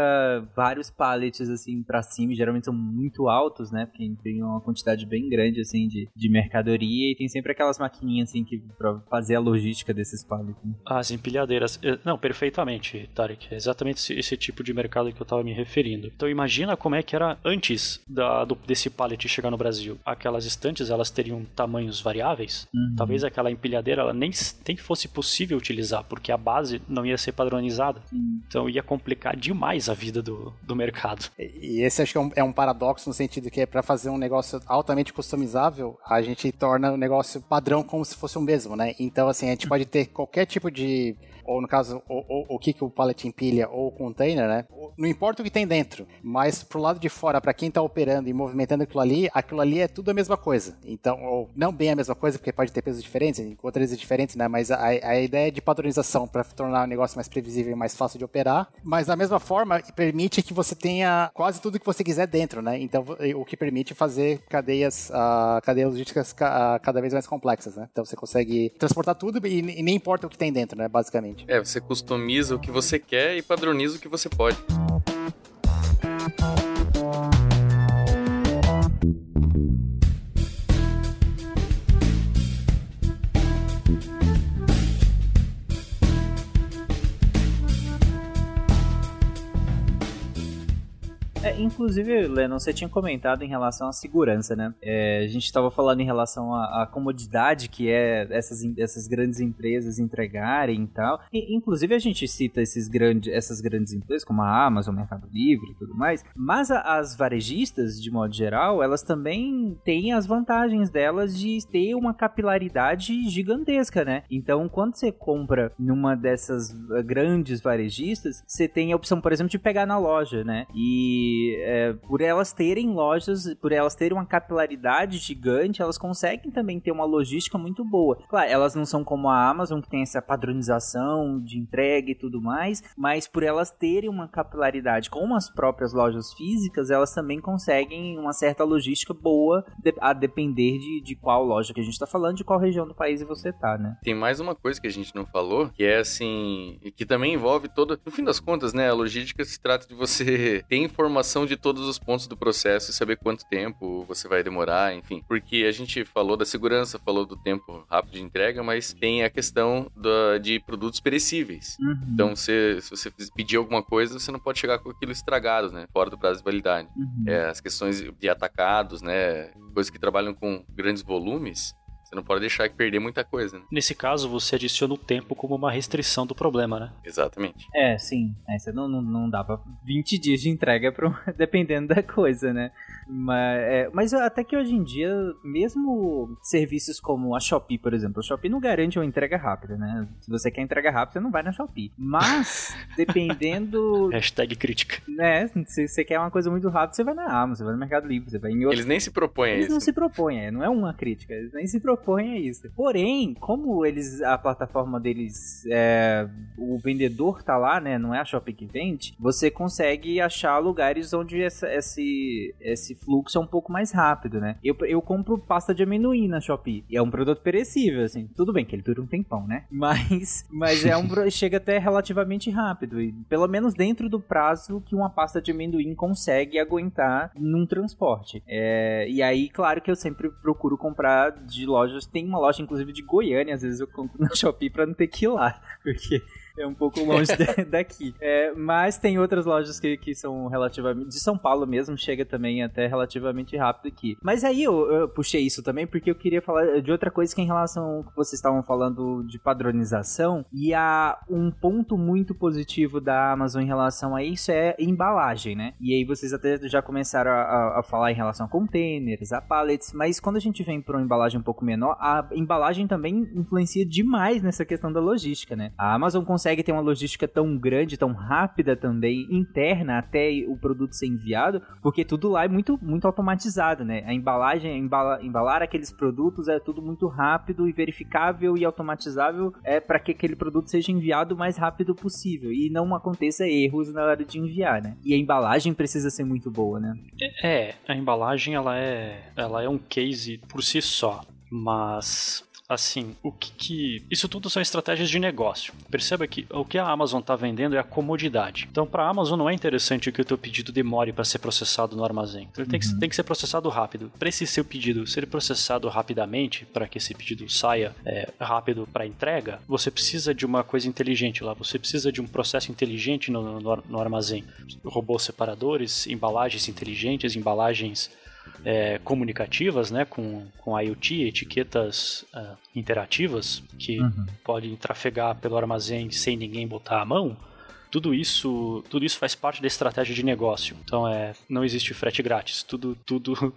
vários pallets assim pra cima, e geralmente são muito altos, né? Porque tem uma quantidade bem grande assim de, de mercadoria e tem sempre aquelas maquininhas assim que para fazer a logística desses pallets. né? As empilhadeiras. eh, Não, perfeitamente, Tarek. É exatamente esse, esse tipo de mercado que eu estava me referindo. Então imagina como é que era antes da, do- desse pallet chegar no Brasil. Aquelas estantes, elas teriam tamanhos variáveis. Talvez aquela empilhadeira ela nem, nem fosse possível utilizar, porque a base não ia ser padronizada. Então ia complicar complicar demais a vida do, do mercado. E esse acho que é um, é um paradoxo no sentido que é para fazer um negócio altamente customizável, a gente torna o negócio padrão como se fosse o mesmo, né? Então, assim, a gente pode ter qualquer tipo de ou no caso, o, o, que, que o pallet empilha ou o container, né? Não importa o que tem dentro, mas pro lado de fora, para quem tá operando e movimentando aquilo ali, aquilo ali é tudo a mesma coisa. Então, ou não bem a mesma coisa, porque pode ter pesos diferentes, outras diferentes, né? Mas a, a ideia é de padronização para tornar o negócio mais previsível e mais fácil de operar, mas da mesma forma permite que você tenha quase tudo que você quiser dentro, né? Então, o que permite fazer cadeias, uh, cadeias logísticas uh, cada vez mais complexas, né? Então, você consegue transportar tudo e, e nem importa o que tem dentro, né? Basicamente. É, você customiza o que você quer e padroniza o que você pode. É, inclusive, Lennon, você tinha comentado em relação à segurança, né? É, a gente estava falando em relação à, à, comodidade que é essas, essas grandes empresas entregarem e tal. E, inclusive, a gente cita esses grande, essas grandes empresas, como a Amazon, Mercado Livre e tudo mais. Mas a, as varejistas, de modo geral, elas também têm as vantagens delas de ter uma capilaridade gigantesca, né? Então, quando você compra numa dessas grandes varejistas, você tem a opção, por exemplo, de pegar na loja, né? E é, por elas terem lojas, por elas terem uma capilaridade gigante, elas conseguem também ter uma logística muito boa. Claro, elas não são como a Amazon, que tem essa padronização de entrega e tudo mais, mas por elas terem uma capilaridade com as próprias lojas físicas, elas também conseguem uma certa logística boa, a depender de, de qual loja que a gente está falando, de qual região do país você tá, né? Tem mais uma coisa que a gente não falou, que é assim, que também envolve toda, no fim das contas, né, a logística se trata de você ter informação informação de todos os pontos do processo e saber quanto tempo você vai demorar, enfim. Porque a gente falou da segurança, falou do tempo rápido de entrega, mas tem a questão da, de produtos perecíveis. Uhum. Então, se, se você pedir alguma coisa, você não pode chegar com aquilo estragado, né? Fora do prazo de validade. Uhum. É, as questões de atacados, né? Coisas que trabalham com grandes volumes, você não pode deixar que perder muita coisa, né? Nesse caso, você adiciona o tempo como uma restrição do problema, né? Exatamente. É, sim. Aí você não, não, não dá pra 20 dias de entrega pro, dependendo da coisa, né? Mas, é, mas até que hoje em dia, mesmo serviços como a Shopee, por exemplo, a Shopee não garante uma entrega rápida, né? Se você quer entrega rápida, você não vai na Shopee. Mas, dependendo. Hashtag crítica. Né? Se você quer uma coisa muito rápida, você vai na Amazon, você vai no Mercado Livre, você vai em outro... Eles nem se propõem eles a isso. Eles não se propõem, é, não é uma crítica, eles nem se propõem a isso. Porém, como eles, a plataforma deles, é, o vendedor tá lá, né? Não é a Shopee que vende, você consegue achar lugares onde essa, esse, esse fluxo é um pouco mais rápido, né? Eu, eu compro pasta de amendoim na Shopee. E é um produto perecível, assim. Tudo bem que ele dura um tempão, né? Mas, mas é um chega até relativamente rápido. E pelo menos dentro do prazo que uma pasta de amendoim consegue aguentar num transporte. É, e aí, claro que eu sempre procuro comprar de lojas. Tem uma loja, inclusive, de Goiânia, às vezes eu compro na Shopee pra não ter que ir lá. Porque é um pouco longe daqui. É, mas tem outras lojas que, que são relativamente. De São Paulo mesmo, chega também até relativamente rápido aqui. Mas aí eu, eu puxei isso também porque eu queria falar de outra coisa que é em relação ao que vocês estavam falando de padronização. E há um ponto muito positivo da Amazon em relação a isso é embalagem, né? E aí vocês até já começaram a, a, a falar em relação a containers, a pallets, mas quando a gente vem para uma embalagem um pouco menor, a embalagem também influencia demais nessa questão da logística, né? A Amazon consegue consegue ter uma logística tão grande, tão rápida também, interna até o produto ser enviado, porque tudo lá é muito, muito automatizado, né? A embalagem, embala, embalar aqueles produtos é tudo muito rápido e verificável e automatizável é para que aquele produto seja enviado o mais rápido possível e não aconteça erros na hora de enviar, né? E a embalagem precisa ser muito boa, né? É, a embalagem ela é, ela é um case por si só, mas assim, o que, que, Isso tudo são estratégias de negócio. Perceba que o que a Amazon está vendendo é a comodidade. Então, para a Amazon não é interessante que o teu pedido demore para ser processado no armazém. Ele uhum. tem, que, tem que ser processado rápido. Para esse seu pedido ser processado rapidamente, para que esse pedido saia é, rápido para entrega, você precisa de uma coisa inteligente lá. Você precisa de um processo inteligente no, no, no armazém. Robôs separadores, embalagens inteligentes, embalagens é, comunicativas, né, com, com IoT, etiquetas uh, interativas que uhum. podem trafegar pelo armazém sem ninguém botar a mão, tudo isso, tudo isso faz parte da estratégia de negócio. Então é, não existe frete grátis. Tudo, tudo,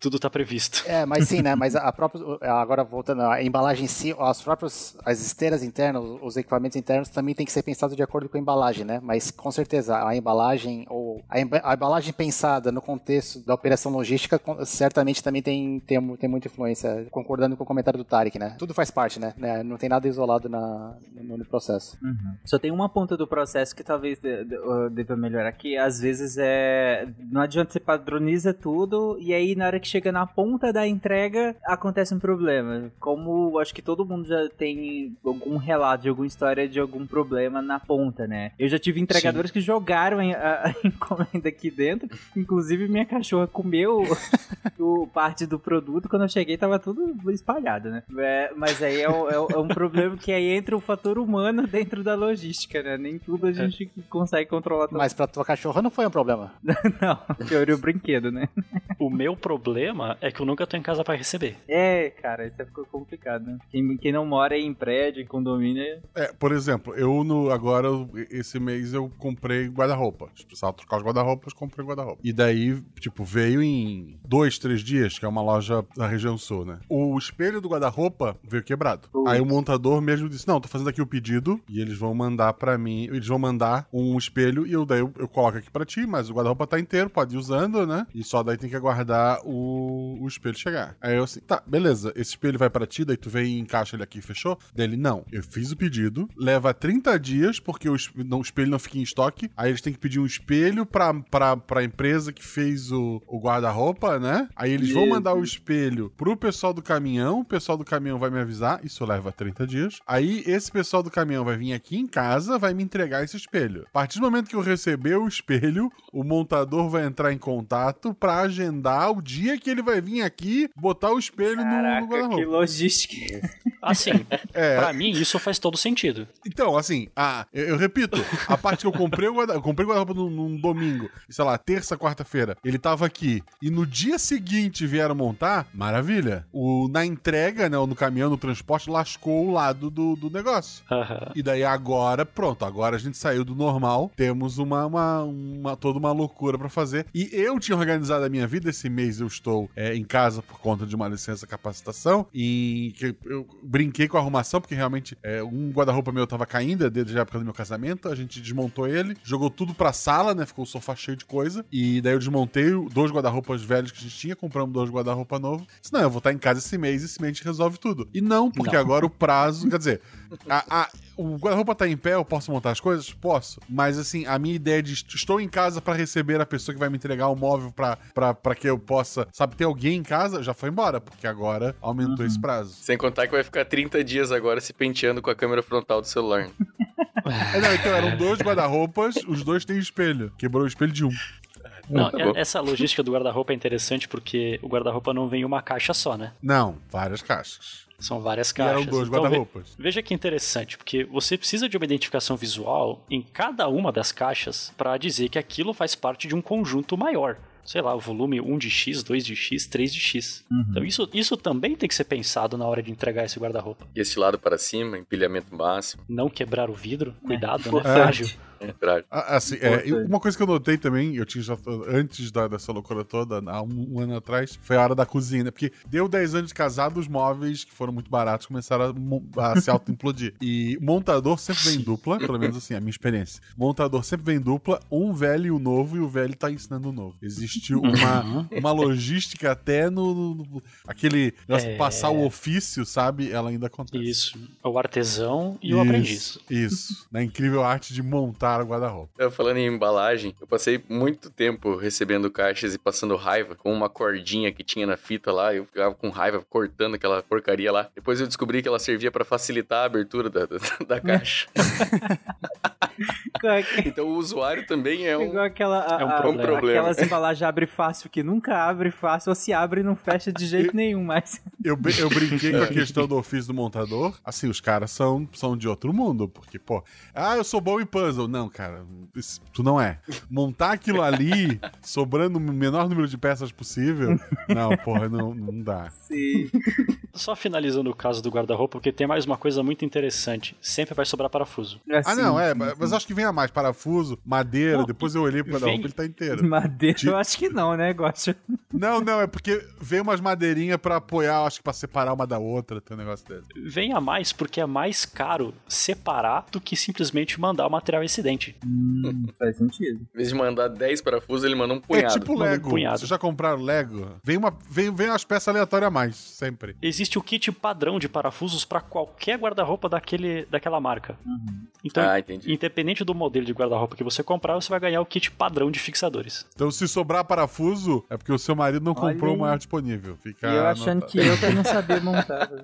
tudo tá previsto. É, mas sim, né? Mas a própria. Agora voltando, a embalagem em si, as próprias as esteiras internas, os equipamentos internos também tem que ser pensado de acordo com a embalagem, né? Mas com certeza a embalagem ou a, emba- a embalagem pensada no contexto da operação logística certamente também tem, tem, tem muita influência, concordando com o comentário do Tarek, né? Tudo faz parte, né? Né? Não tem nada isolado na, no, no processo. Só tem uma ponta do processo que talvez deva melhorar, que às vezes é. Não adianta você padroniza tudo e aí na hora que chega na ponta da entrega acontece um problema. Como acho que todo mundo já tem algum relato de alguma história de algum problema na ponta, né? Eu já tive entregadores que jogaram a, a encomenda aqui dentro, inclusive minha cachorra comeu o parte do produto, quando eu cheguei tava tudo espalhado, né? É, mas aí é, um- é é um problema que aí entra o fator humano dentro da logística, né? Nem tudo a gente consegue controlar. Mas pra tua cachorra não foi um problema. Não, teoria o brinquedo, né? O meu problema é que eu nunca tô em casa pra receber. É, cara, isso aí ficou complicado, né? Quem, quem não mora em prédio, em condomínio, é- É, por exemplo, eu no, agora, esse mês eu comprei guarda-roupa. Precisava trocar os guarda-roupas, comprei guarda-roupa. E daí, tipo, veio em dois, três dias, que é uma loja da região sul, né? O espelho do guarda-roupa veio quebrado. Aí o montador mesmo disse: Não, tô fazendo aqui o pedido e eles vão mandar pra mim. Eles vão mandar um espelho e eu daí eu, eu coloco aqui pra ti, mas o guarda-roupa tá inteiro, pode ir usando, né? E só daí tem que aguardar o, o espelho chegar. Aí eu assim, tá, beleza, esse espelho vai pra ti, daí tu vem e encaixa ele aqui e fechou? Dele, não. Eu fiz o pedido, leva 30 dias, porque o, es- não, o espelho não fica em estoque. Aí eles têm que pedir um espelho pra, pra, pra empresa que fez o, o guarda-roupa, né? Aí eles vão mandar o espelho pro pessoal do caminhão, o pessoal do caminhão vai me avisar, isso leva 30 dias. Aí esse pessoal do caminhão vai vir aqui em casa, vai me entregar esse espelho. A partir do momento que eu receber o espelho, o montador vai entrar em contato pra agendar o dia que ele vai vir aqui botar o espelho no- no, Caraca, que guarda-roupa. logística. Assim, É. pra mim isso faz todo sentido. Então, assim, a, eu, eu repito, a parte que eu comprei o guarda- eu comprei o guarda-roupa num, num domingo, sei lá, terça, quarta-feira, ele tava aqui, e no dia seguinte vieram montar, maravilha. O, na entrega, né, ou no caminhão, no transporte, lascou o lado do, do negócio. Aham. E daí agora, pronto, agora a gente saiu do normal, temos uma, uma, uma- toda uma loucura pra fazer. E eu tinha organizado a minha vida, esse mês eu estou é, em casa por conta de uma licença capacitação, e que eu brinquei com a arrumação, porque realmente é, um guarda-roupa meu tava caindo, desde a época do meu casamento, a gente desmontou ele, jogou tudo pra sala, né, ficou o sofá cheio de coisa, e daí eu desmontei dois guarda-roupas velhos que a gente tinha, compramos dois guarda-roupa novos, disse, não, eu vou estar em casa esse mês, esse mês a gente resolve tudo. E não, porque Não. agora o prazo, quer dizer, a- a- o guarda-roupa tá em pé, eu posso montar as coisas? Posso. Mas assim, a minha ideia de est- estou em casa pra receber a pessoa que vai me entregar o móvel pra que eu possa, sabe, ter alguém em casa, já foi embora, porque agora aumentou esse prazo. Sem contar que vai ficar 30 dias agora se penteando com a câmera frontal do celular. É, não, então eram dois guarda-roupas, os dois têm espelho. Quebrou o espelho de um. Não, tá e- essa logística do guarda-roupa é interessante porque o guarda-roupa não vem em uma caixa só, né? Não, várias caixas. São várias E caixas. eram dois Então, ve- guarda-roupas. Veja que interessante, porque você precisa de uma identificação visual em cada uma das caixas para dizer que aquilo faz parte de um conjunto maior. Sei lá, o volume 1 de X, 2 de X, 3 de X. Então isso, isso também tem que ser pensado na hora de entregar esse guarda-roupa. E esse lado para cima, empilhamento máximo. Não quebrar o vidro, cuidado, né? É. Frágil. É. Ah, Assim, é, uma coisa que eu notei também, eu tinha já, antes da, dessa loucura toda, há um, um ano atrás, foi a hora da cozinha, né? Porque deu 10 anos de casado, os móveis que foram muito baratos começaram a, a se auto-implodir. E montador sempre vem em dupla, pelo menos assim, a minha experiência. Montador sempre vem em dupla, um velho e o novo, e o velho tá ensinando o novo. Existe uma, uma logística até no. no- no- aquele negócio de É. passar o ofício, sabe? Ela ainda acontece. Isso. O artesão e o Isso, aprendiz. Isso. Na incrível arte de montar o guarda-roupa. Eu falando em embalagem, eu passei muito tempo recebendo caixas e passando raiva com uma cordinha que tinha na fita lá. Eu ficava com raiva cortando aquela porcaria lá. Depois eu descobri que ela servia pra facilitar a abertura da, da, da caixa. Então o usuário também é um. Igual aquela, a- É um a- problema. aquelas embalagens abre fácil que nunca abre fácil, ou se abre e não fecha de jeito nenhum, mas Eu, eu brinquei com a questão do ofício do montador. Assim, os caras são, são de outro mundo. Porque, pô, ah, eu sou bom em puzzle. Não, cara, isso- tu não é. Montar aquilo ali, sobrando o menor número de peças possível, não, porra, não, não dá. sim. Só finalizando o caso do guarda-roupa, porque tem mais uma coisa muito interessante. Sempre vai sobrar parafuso. Ah, não, é, mas Mas acho que vem a mais. Parafuso, madeira. Não, depois eu olhei vem- guarda-roupa ele tá inteiro. Madeira, Ti- eu acho que não, né, Gosta? Não, não, é porque veio umas madeirinhas pra apoiar, acho que pra separar uma da outra, tem um negócio desse. Vem a mais porque é mais caro separar do que simplesmente mandar o material incidente. Hum, faz sentido. Em vez de mandar 10 parafusos, ele manda um É punhado. tipo Manda um Lego. punhado. Vocês já compraram Lego? Vem, uma, vem, vem umas peças aleatórias a mais, sempre. Existe o kit padrão de parafusos para qualquer guarda-roupa daquele, daquela marca. Então, Ah, entendi. Independente do modelo de guarda-roupa que você comprar, você vai ganhar o kit padrão de fixadores. Então, se sobrar parafuso, é porque o seu marido não Olha comprou o aí. maior disponível. Fica E eu achando que eu que não sabia montar.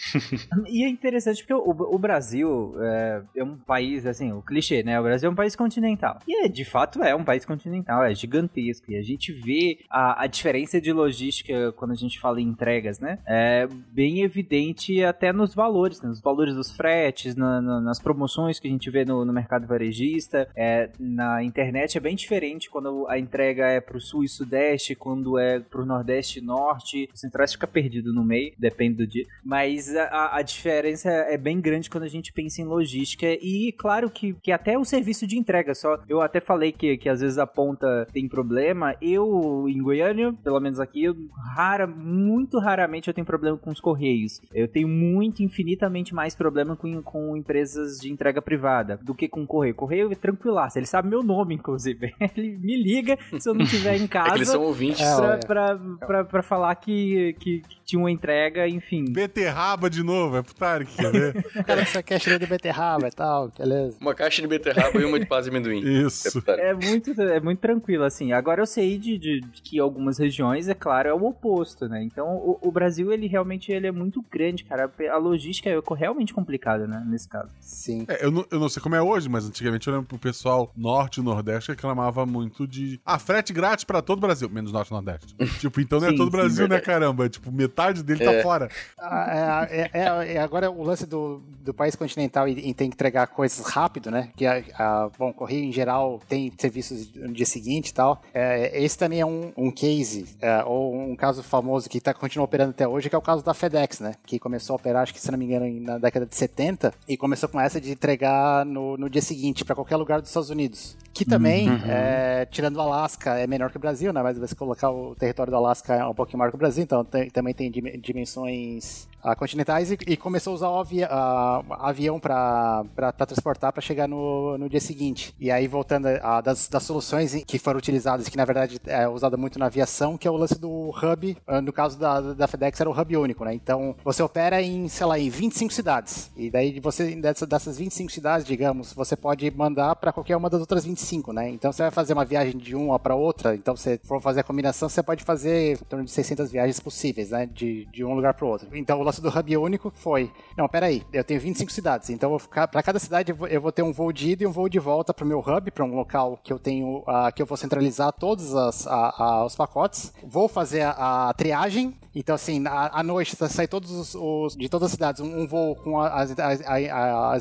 e é interessante porque o, o Brasil é, é um país, assim, o clichê, né? O Brasil é um país continental. E é, de fato é um país continental, é gigantesco. E a gente vê a, a diferença de logística quando a gente fala em entregas, né? É bem evidente até nos valores, né? nos valores dos fretes, na- na- nas promoções que a gente vê no, no mercado varejista. É, na internet é bem diferente quando a entrega é pro sul e sudeste, quando é pro nordeste e norte. O centro-oeste fica perdido no meio, depende do dia. Mas a, a diferença é bem grande quando a gente pensa em logística. E claro que, que até o serviço de entrega, só eu até falei que, que às vezes a ponta tem problema. Eu, em Goiânia, pelo menos aqui, eu, rara, muito raramente eu tenho problema com os correios. Eu tenho muito, infinitamente mais problema com, com empresas de entrega privada do que com correio. Correio é tranquilaço, ele sabe meu nome, inclusive. Ele me liga se eu não estiver em É casa. que eles são ouvintes. É, Pra, olha. pra, pra, pra falar que, que, que tinha uma entrega, enfim. Beterraba de novo, é putaria que quer ver? O cara só quer cheiro de beterraba e tal, beleza. Uma caixa de beterraba e uma de paz e amendoim. Isso. Deputado. É muito, é muito tranquilo, assim. Agora eu sei de, de- de que algumas regiões, é claro, é o oposto, né? Então o, o Brasil, ele realmente ele é muito grande, cara. A logística é realmente complicada, né? Nesse caso. Sim. É, eu, não, eu não sei como é hoje, mas antigamente eu lembro que o pessoal norte e nordeste reclamava muito de. Ah, frete grátis pra todo o Brasil, menos norte e nordeste. tipo, então não é Sim, todo o sim, Brasil, né, verdade. caramba? Tipo, metade dele tá É. fora. Ah, é, é- é- é agora o lance do, do país continental e, e tem que entregar coisas rápido, né? Que a, a- bom, Correio em geral tem serviços no dia seguinte e tal. É, esse também é um, um case, é, ou um caso famoso que tá, continua operando até hoje, que é o caso da FedEx, né? Que começou a operar, acho que se não me engano, na década de 70 e começou com essa de entregar no, no dia seguinte para qualquer lugar dos Estados Unidos. Que também, é, tirando o Alasca, é menor que o Brasil, né? Mas você colocar o território do Alasca é um pouquinho maior que o Brasil, então tem- também tem dim- dimensões ah, continentais e, e começou a usar o avi- ah, avião para transportar para chegar no, no dia seguinte. E aí, voltando a, das, das soluções que foram utilizadas, que na verdade é usada muito na aviação, que é o lance do hub, ah, no caso da, da FedEx era o hub único, né? Então você opera em, sei lá, em 25 cidades. E daí você, dessas, dessas 25 cidades, digamos, você pode mandar para qualquer uma das outras 25, né? Então você vai fazer uma viagem de uma para outra, então se for fazer a combinação, você pode fazer em torno de 600 viagens possíveis, né? De, de um lugar para outro. Então o lance do hub único foi: não, peraí, eu tenho 25 cidades, então para cada cidade eu vou, vou ter um voo de ida e um voo de volta para o meu hub, para um local que eu tenho, ah, que eu vou centralizar todos as, a- a- os pacotes. Vou fazer a, a triagem. Então, assim, à noite sai todos os, os- de todas as cidades um, um voo com as, as,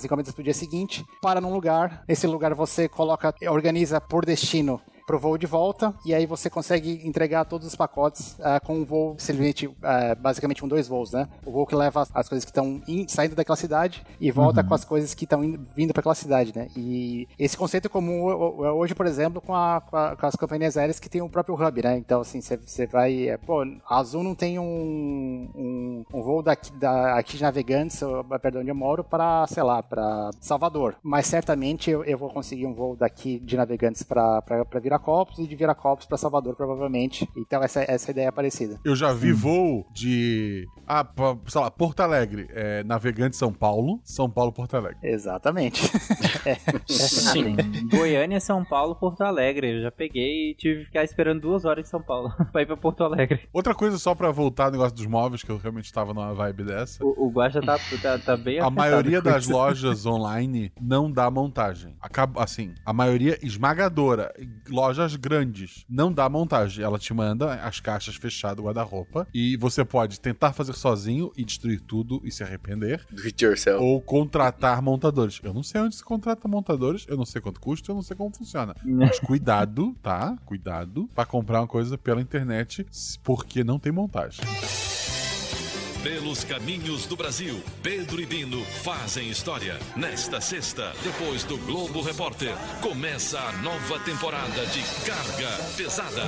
encomendas para o dia seguinte, para num lugar. Nesse lugar você coloca, organiza por destino pro voo de volta e aí você consegue entregar todos os pacotes ah, com um voo simplesmente ah, basicamente com dois voos, né? O voo que leva as, as coisas que estão saindo daquela cidade e volta com as coisas que estão vindo para aquela cidade, né? E esse conceito é comum ho- ho- hoje, por exemplo, com, a- com a- com as companhias aéreas que tem o próprio hub, né? Então assim, você- vai, é, pô, a Azul não tem um, um, um voo daqui, da, aqui de Navegantes, ou, perdão, onde eu moro, para, sei lá, para Salvador. Mas certamente eu, eu vou conseguir um voo daqui de Navegantes para Viracopos e de Viracopos para Salvador, provavelmente. Então essa, essa ideia é parecida. Eu já vi voo de. Ah, pra, sei lá, Porto Alegre. É, navegante São Paulo, São Paulo, Porto Alegre. Exatamente. Ah, tem Goiânia, São Paulo, Porto Alegre. Eu já peguei e tive que ficar esperando duas horas em São Paulo pra ir pra Porto Alegre. Outra coisa, só pra voltar ao negócio dos móveis, que eu realmente tava numa vibe dessa. O, o Guaxa tá, tá, tá bem A maioria das isso. lojas online não dá montagem. Acaba, assim, a maioria esmagadora, lojas grandes, não dá montagem. Ela te manda as caixas fechadas, guarda-roupa, e você pode tentar fazer sozinho e destruir tudo e se arrepender, Do it yourself. ou contratar montadores. Eu não sei onde se contrata montadores, eu não sei quanto custa, eu não sei como funciona. Mas cuidado, tá? Cuidado pra comprar uma coisa pela internet, porque não tem montagem. Pelos caminhos do Brasil, Pedro e Bino fazem história. Nesta sexta, depois do Globo Repórter, começa a nova temporada de Carga Pesada.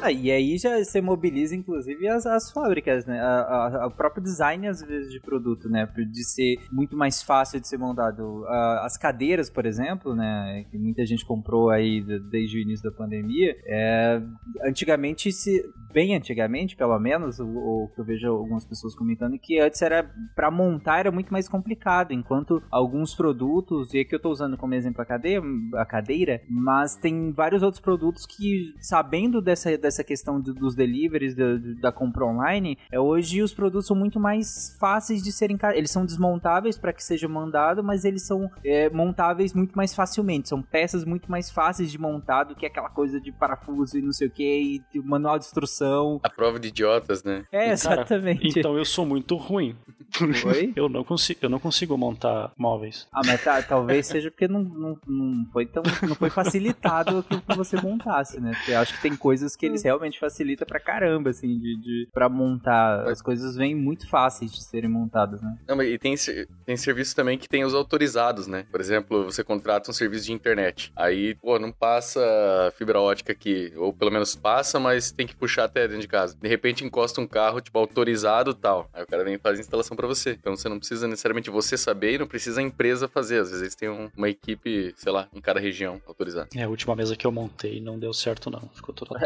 Ah, e aí já você mobiliza, inclusive, as, as fábricas, né? A, a- o próprio design, às vezes, de produto, né? De ser muito mais fácil de ser montado. As cadeiras, por exemplo, né? Que muita gente comprou aí de- desde o início da pandemia. É, antigamente, se, bem antigamente, pelo menos, o, o que eu vejo algumas pessoas comentando, que antes era para montar era muito mais complicado, enquanto alguns produtos, e aqui eu tô usando como exemplo a cadeira, a cadeira mas tem vários outros produtos que, sabendo dessa, dessa questão do- dos deliveries, da, da compra online, é, hoje os produtos são muito mais fáceis de serem. Eles são desmontáveis para que seja mandado, mas eles são é, montáveis muito mais facilmente. São peças muito mais fáceis de montar do que aquela coisa de parafuso e não sei o que, e manual de instrução. A prova de idiotas, né? É, Cara, exatamente. Então eu sou muito ruim. Oi? Eu não consigo, eu não consigo montar móveis. Ah, mas tá, talvez seja porque não, não, não foi tão. não foi facilitado aquilo que você montasse, né? Porque eu acho que tem coisas que eles realmente facilitam pra caramba, assim, de, de pra montar. As coisas vêm muito fáceis de serem montadas, né? Não, mas e tem, tem serviço também que tem os autorizados, né? Por exemplo, você contrata um serviço de internet. Aí, pô, não passa fibra ótica aqui. Ou pelo menos passa, mas tem que puxar até dentro de casa. De repente encosta um carro, tipo, autorizado e tal. Aí o cara vem e faz a instalação pra você. Então você não precisa necessariamente você saber e não precisa a empresa fazer. Às vezes tem um- uma equipe, sei lá, em cada região autorizada. É, a última mesa que eu montei não deu certo, não. Ficou total.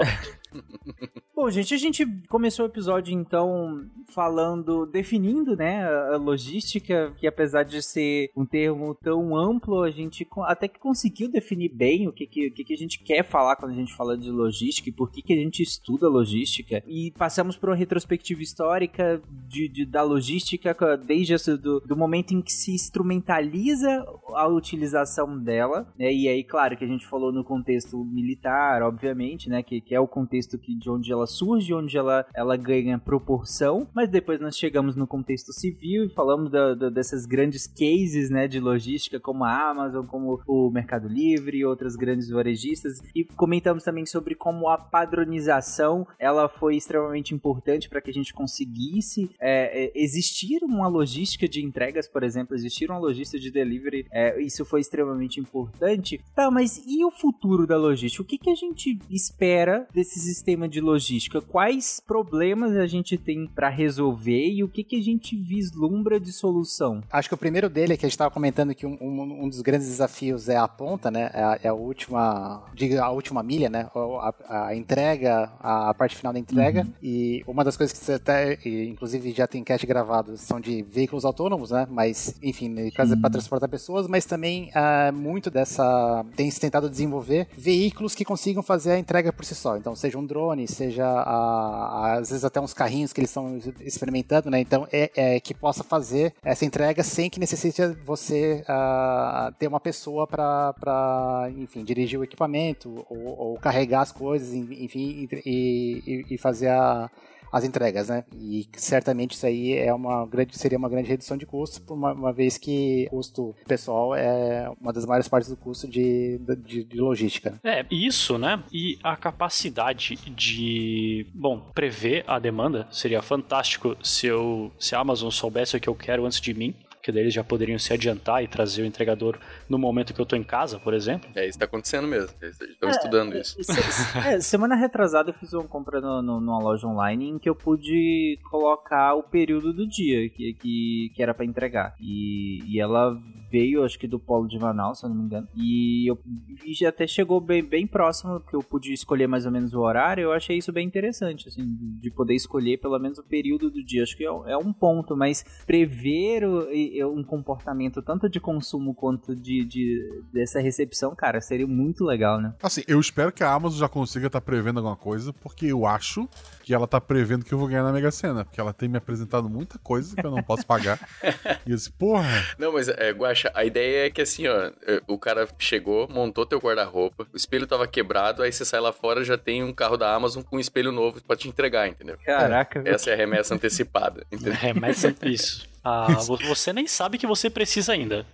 Bom, gente, a gente começou o episódio então falando, definindo, né, a logística, que apesar de ser um termo tão amplo, a gente até que conseguiu definir bem o que, que, o que, que a gente quer falar quando a gente fala de logística e por que, que a gente estuda logística. E passamos por uma retrospectiva histórica de, de- da logística desde esse- do, do momento em que se instrumentaliza a utilização dela, né? E aí, claro, que a gente falou no contexto militar, obviamente, né? Que, que é o contexto que, de onde ela surge, onde ela, ela ganha proporção, mas depois nós chegamos no contexto civil e falamos da- da- dessas grandes cases, né? De logística, como a Amazon, como o Mercado Livre e outras grandes varejistas, e comentamos também sobre como a padronização ela foi extremamente importante para que a gente conseguisse é, é, existir uma logística de entregas, por exemplo, existir uma logística de delivery, é, isso foi extremamente importante. Tá, mas e o futuro da logística? O que, que a gente espera desse sistema de logística? Quais problemas a gente tem para resolver e o que, que a gente vislumbra de solução? Acho que o primeiro dele é que a gente estava comentando que um, um- um dos grandes desafios é a ponta, né? É a, é a última, diga, a última milha, né? A, a entrega, a parte final da entrega. E uma das coisas que você até, e, inclusive, já tem cast gravado são de veículos autônomos, né? Mas, enfim, para transportar pessoas, mas também ah, muito dessa tem se tentado desenvolver veículos que consigam fazer a entrega por si só. Então, seja um drone, seja ah, às vezes até uns carrinhos que eles estão experimentando, né? Então, é, é que possa fazer essa entrega sem que necessite você ah, ter uma pessoa para, enfim, dirigir o equipamento ou, ou carregar as coisas, enfim, e, e- e fazer a as entregas, né? E certamente isso aí é uma grande, seria uma grande redução de custo, uma, uma vez que o custo pessoal é uma das maiores partes do custo de, de, de logística. É, isso, né? E a capacidade de, bom, prever a demanda seria fantástico se eu, se a Amazon soubesse o que eu quero antes de mim, que daí eles já poderiam se adiantar e trazer o entregador no momento que eu tô em casa, por exemplo. É, isso tá acontecendo mesmo. Eles estão estudando isso. Se- é, semana retrasada eu fiz uma compra no, no- numa loja online em que eu pude colocar o período do dia que, que, que era pra entregar. E, e ela veio, acho que do polo de Manaus, se eu não me engano. E, eu, e já até chegou bem, bem próximo, que eu pude escolher mais ou menos o horário. Eu achei isso bem interessante, assim, de poder escolher pelo menos o período do dia. Acho que é, é um ponto, mas prever o- um comportamento tanto de consumo quanto de, de- dessa recepção, cara, seria muito legal, né? Assim, eu espero que a Amazon já consiga estar prevendo alguma coisa, porque eu acho que ela tá prevendo que eu vou ganhar na Mega Sena, porque ela tem me apresentado muita coisa que eu não posso pagar. e eu disse, porra, Não, mas, é, Guaxa, a ideia é que assim, ó, é, o cara chegou, montou teu guarda-roupa, o espelho tava quebrado, aí você sai lá fora já tem um carro da Amazon com um espelho novo pra te entregar, entendeu? Caraca, velho. Essa é a remessa antecipada, entendeu? É, mas é isso. Ah, vo- você nem sabe que você precisa ainda.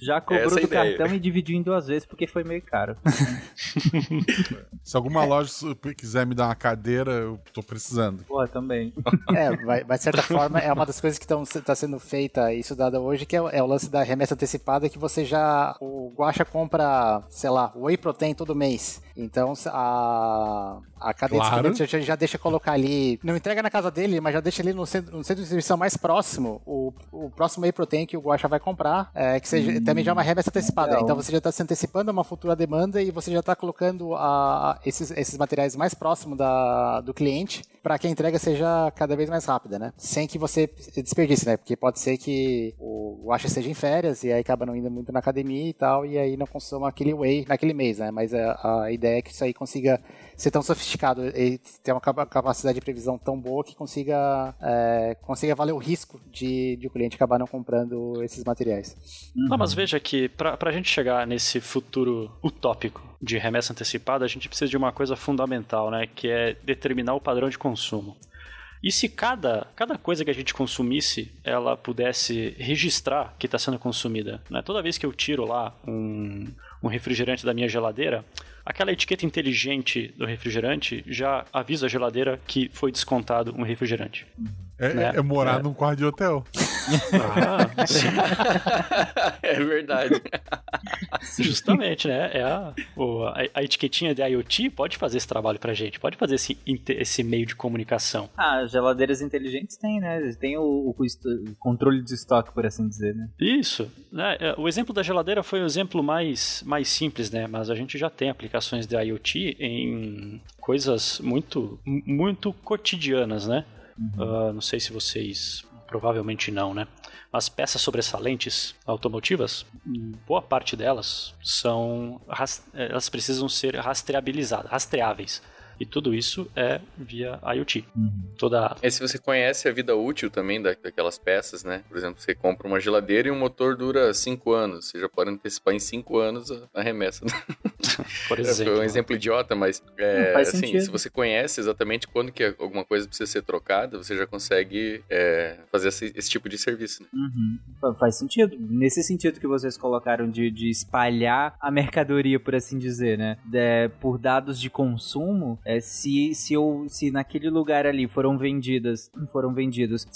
Já cobrou Essa é do ideia. cartão e dividiu em duas vezes porque foi meio caro. Se alguma loja quiser me dar uma cadeira, eu tô precisando. Pô, também. É, vai, vai, de certa forma, é uma das coisas que está sendo feita e estudada hoje, que é, é, o lance da remessa antecipada, que você já. O Guacha compra, sei lá, whey protein todo mês. Então a, a cadeia Claro. de já, já deixa colocar ali. Não entrega na casa dele, mas já deixa ali no centro, no centro de distribuição mais próximo o, o próximo whey protein que o Guacha vai comprar, é, que seja, também já é uma remessa antecipada. Então você já está se antecipando a uma futura demanda e você já está colocando a, esses, esses materiais mais próximos da, do cliente para que a entrega seja cada vez mais rápida, né? Sem que você desperdice, né? Porque pode ser que o Guacha esteja em férias e aí acaba não indo muito na academia e tal, e aí não consuma aquele whey naquele mês, né? Mas a, a ideia é que isso aí consiga ser tão sofisticado e ter uma capa- capacidade de previsão tão boa que consiga, é, consiga valer o risco de, de o cliente acabar não comprando esses materiais. Não, mas veja que pra, pra gente chegar nesse futuro utópico de remessa antecipada, a gente precisa de uma coisa fundamental, né? Que é determinar o padrão de consumo. E se cada, cada coisa que a gente consumisse, ela pudesse registrar que está sendo consumida, né? Toda vez que eu tiro lá um, um refrigerante da minha geladeira, aquela etiqueta inteligente do refrigerante já avisa a geladeira que foi descontado um refrigerante. É, Né? é- é morar É. num quarto de hotel. Ah, sim. é verdade. Justamente, né? É a, a, a etiquetinha de IoT pode fazer esse trabalho pra gente, pode fazer esse, esse meio de comunicação. Ah, geladeiras inteligentes tem, né? Tem o, o o controle de estoque, por assim dizer, né? Isso. né? É, O exemplo da geladeira foi o exemplo mais, mais simples, né? Mas a gente já tem aplicações de IoT em coisas muito, muito cotidianas, né? Ah, não sei se vocês. Provavelmente não, né? Mas peças sobressalentes automotivas, boa parte delas são. ras- Elas precisam ser rastreabilizadas, rastreáveis. E tudo isso é via IoT. Toda E se você conhece a vida útil também da- daquelas peças, né? Por exemplo, você compra uma geladeira e o motor dura 5 anos. Você já pode antecipar em 5 anos a, a remessa. por Foi exemplo. um exemplo idiota, mas é, assim, sentido. se você conhece exatamente quando que alguma coisa precisa ser trocada, você já consegue é, fazer esse, esse tipo de serviço. Né? Fa- Faz sentido. Nesse sentido que vocês colocaram de, de espalhar a mercadoria, por assim dizer, né? É, por dados de consumo, é, se, se, eu, se naquele lugar ali foram vendidas, foram vendidos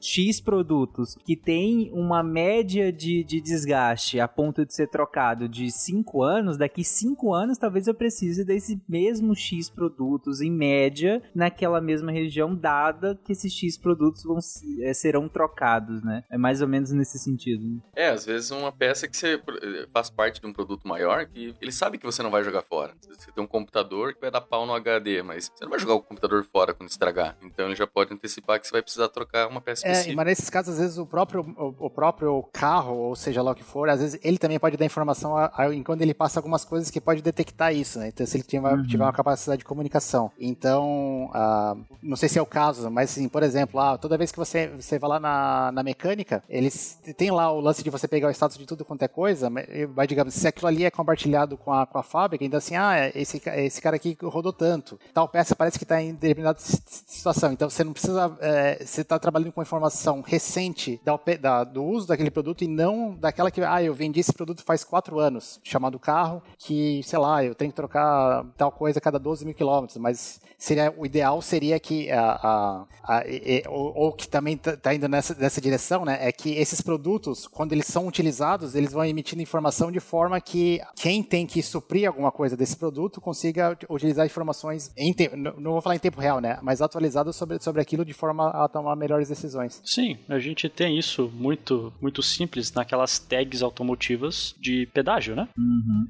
X produtos que tem uma média de, de desgaste a ponto de ser trocado de 5 anos, daqui 5 anos talvez eu precise desse mesmo X produtos em média naquela mesma região, dada que esses X produtos vão, eh, serão trocados, né? É mais ou menos nesse sentido. né? É, às vezes uma peça que você eh, faz parte de um produto maior, que ele sabe que você não vai jogar fora. Você tem um computador que vai dar pau no HD, mas você não vai jogar o computador fora quando estragar. Então ele já pode antecipar que você vai precisar trocar uma peça É, específica. mas nesses casos, às vezes, o próprio, o, o próprio carro, ou seja lá o que for, às vezes ele também pode dar informação a- a- enquanto ele passa algumas coisas que pode detectar isso, né? Então, se ele tiver, tiver uma capacidade de comunicação. Então, ah, não sei se é o caso, mas assim, por exemplo, ah, toda vez que você, você vai lá na, na mecânica, eles têm lá o lance de você pegar o status de tudo quanto é coisa, mas, mas, digamos, se aquilo ali é compartilhado com a, com a fábrica, ainda assim, ah, esse, ca- esse cara aqui rodou tanto. Tal peça parece que está em determinada si- situação. Então você não precisa. é, você está trabalhando com informação recente da, da- do uso daquele produto e não daquela que, ah, eu vendi esse produto faz quatro anos, chamado carro, que, sei lá, eu tenho que trocar tal coisa a cada 12 mil quilômetros, mas seria, o ideal seria que a, a, a- e- ou, ou que também está indo nessa, nessa direção, né? É que esses produtos, quando eles são utilizados, eles vão emitindo informação de forma que quem tem que suprir alguma coisa desse produto consiga utilizar informações em tempo, não vou falar em tempo real, né? Mas atualizadas sobre, sobre aquilo de forma a tomar melhores decisões. Sim, a gente tem isso muito, muito simples naquelas tags automotivas de pedágio, né?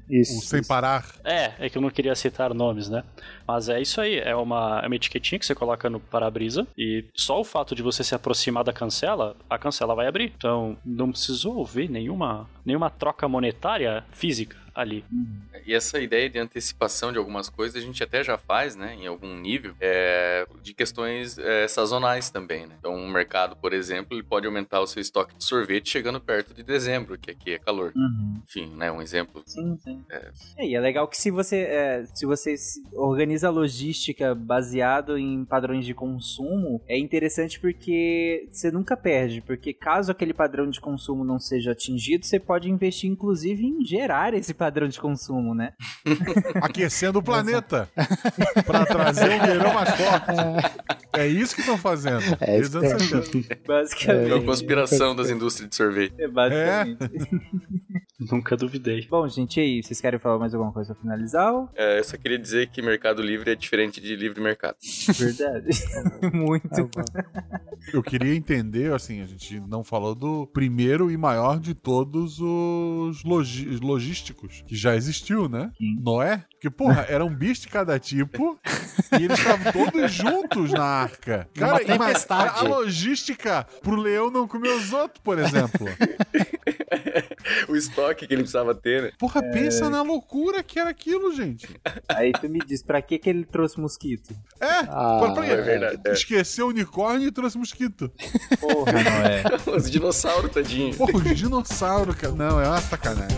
Isso. O sem parar. É, é que eu não queria citar nomes, né? Mas é isso aí, é uma, é uma etiquetinha que você coloca no para-brisa e só o fato de você se aproximar da cancela, a cancela vai abrir. Então não precisou haver nenhuma, nenhuma troca monetária física ali. E essa ideia de antecipação de algumas coisas a gente até já faz, né, em algum nível, é, de questões é, sazonais também, né? Então, um mercado, por exemplo, ele pode aumentar o seu estoque de sorvete chegando perto de dezembro, que aqui é calor. Enfim, né, um exemplo. Sim, sim. É, e é legal que se você, é, se você organiza a logística baseado em padrões de consumo, é interessante porque você nunca perde, porque caso aquele padrão de consumo não seja atingido, você pode investir inclusive em gerar esse padrão de consumo, né? Aquecendo o planeta. pra trazer um verão mais forte. É isso que estão fazendo. É isso os anos que- 70. Basicamente. É uma conspiração das indústrias de sorvete. É, basicamente. Nunca duvidei. Bom, gente, e aí? Vocês querem falar mais alguma coisa pra finalizar? ou- É, eu só queria dizer que Mercado Livre é diferente de livre mercado. Verdade. Muito. Eu queria entender, assim, a gente não falou do primeiro e maior de todos os logi- logísticos que já existiu, né? Quem? Noé? Porque, porra, era um bicho de cada tipo e eles estavam todos juntos na arca. Numa Cara, ima- tempestade. a logística pro leão não comer os outros, por exemplo. o estoque que ele precisava ter, né? Porra, pensa na loucura que era aquilo, gente. Aí tu me diz, pra que que ele trouxe mosquito? É, Ah, pra- pra- é verdade, é. esqueceu o unicórnio e trouxe mosquito. Porra, não é. Os dinossauros, tadinho. Porra, os dinossauros, cara. Não, é uma sacanagem.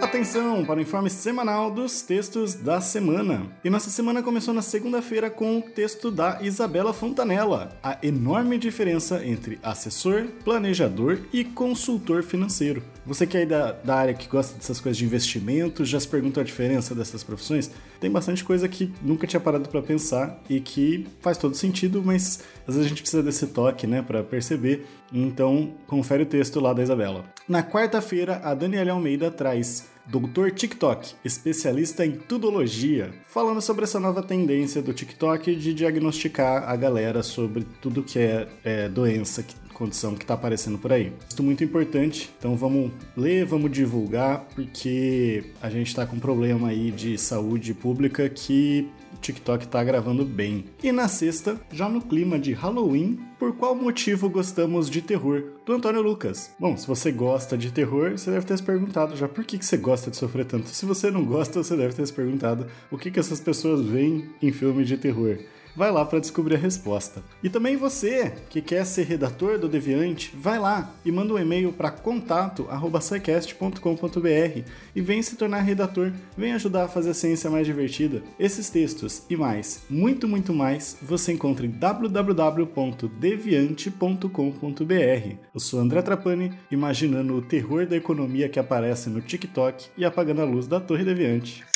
Atenção para o informe semanal dos textos da semana. E nossa semana começou na segunda-feira com o texto da Isabela Fontanella, a enorme diferença entre assessor, planejador e consultor financeiro. Você que é da, da área que gosta dessas coisas de investimento, já se perguntou a diferença dessas profissões? Tem bastante coisa que nunca tinha parado para pensar e que faz todo sentido, mas às vezes a gente precisa desse toque, né, para perceber. Então, confere o texto lá da Isabela. Na quarta-feira, a Daniela Almeida traz Doutor TikTok, especialista em tudologia, falando sobre essa nova tendência do TikTok de diagnosticar a galera sobre tudo que é, é, doença, que- condição que está aparecendo por aí. Isso é muito importante, então vamos ler, vamos divulgar, porque a gente está com um problema aí de saúde pública que o TikTok tá gravando bem. E na sexta, já no clima de Halloween, por qual motivo gostamos de terror? Do Antônio Lucas. Bom, se você gosta de terror, você deve ter se perguntado já por que, que você gosta de sofrer tanto. Se você não gosta, você deve ter se perguntado o que, que essas pessoas veem em filmes de terror. Vai lá para descobrir a resposta. E também você que quer ser redator do Deviante, vai lá e manda um e-mail para contato@scicast.com.br e vem se tornar redator, vem ajudar a fazer a ciência mais divertida. Esses textos e mais, muito muito mais, você encontra em www.deviante.com.br. Eu sou André Trapani, imaginando o terror da economia que aparece no TikTok e apagando a luz da Torre Deviante.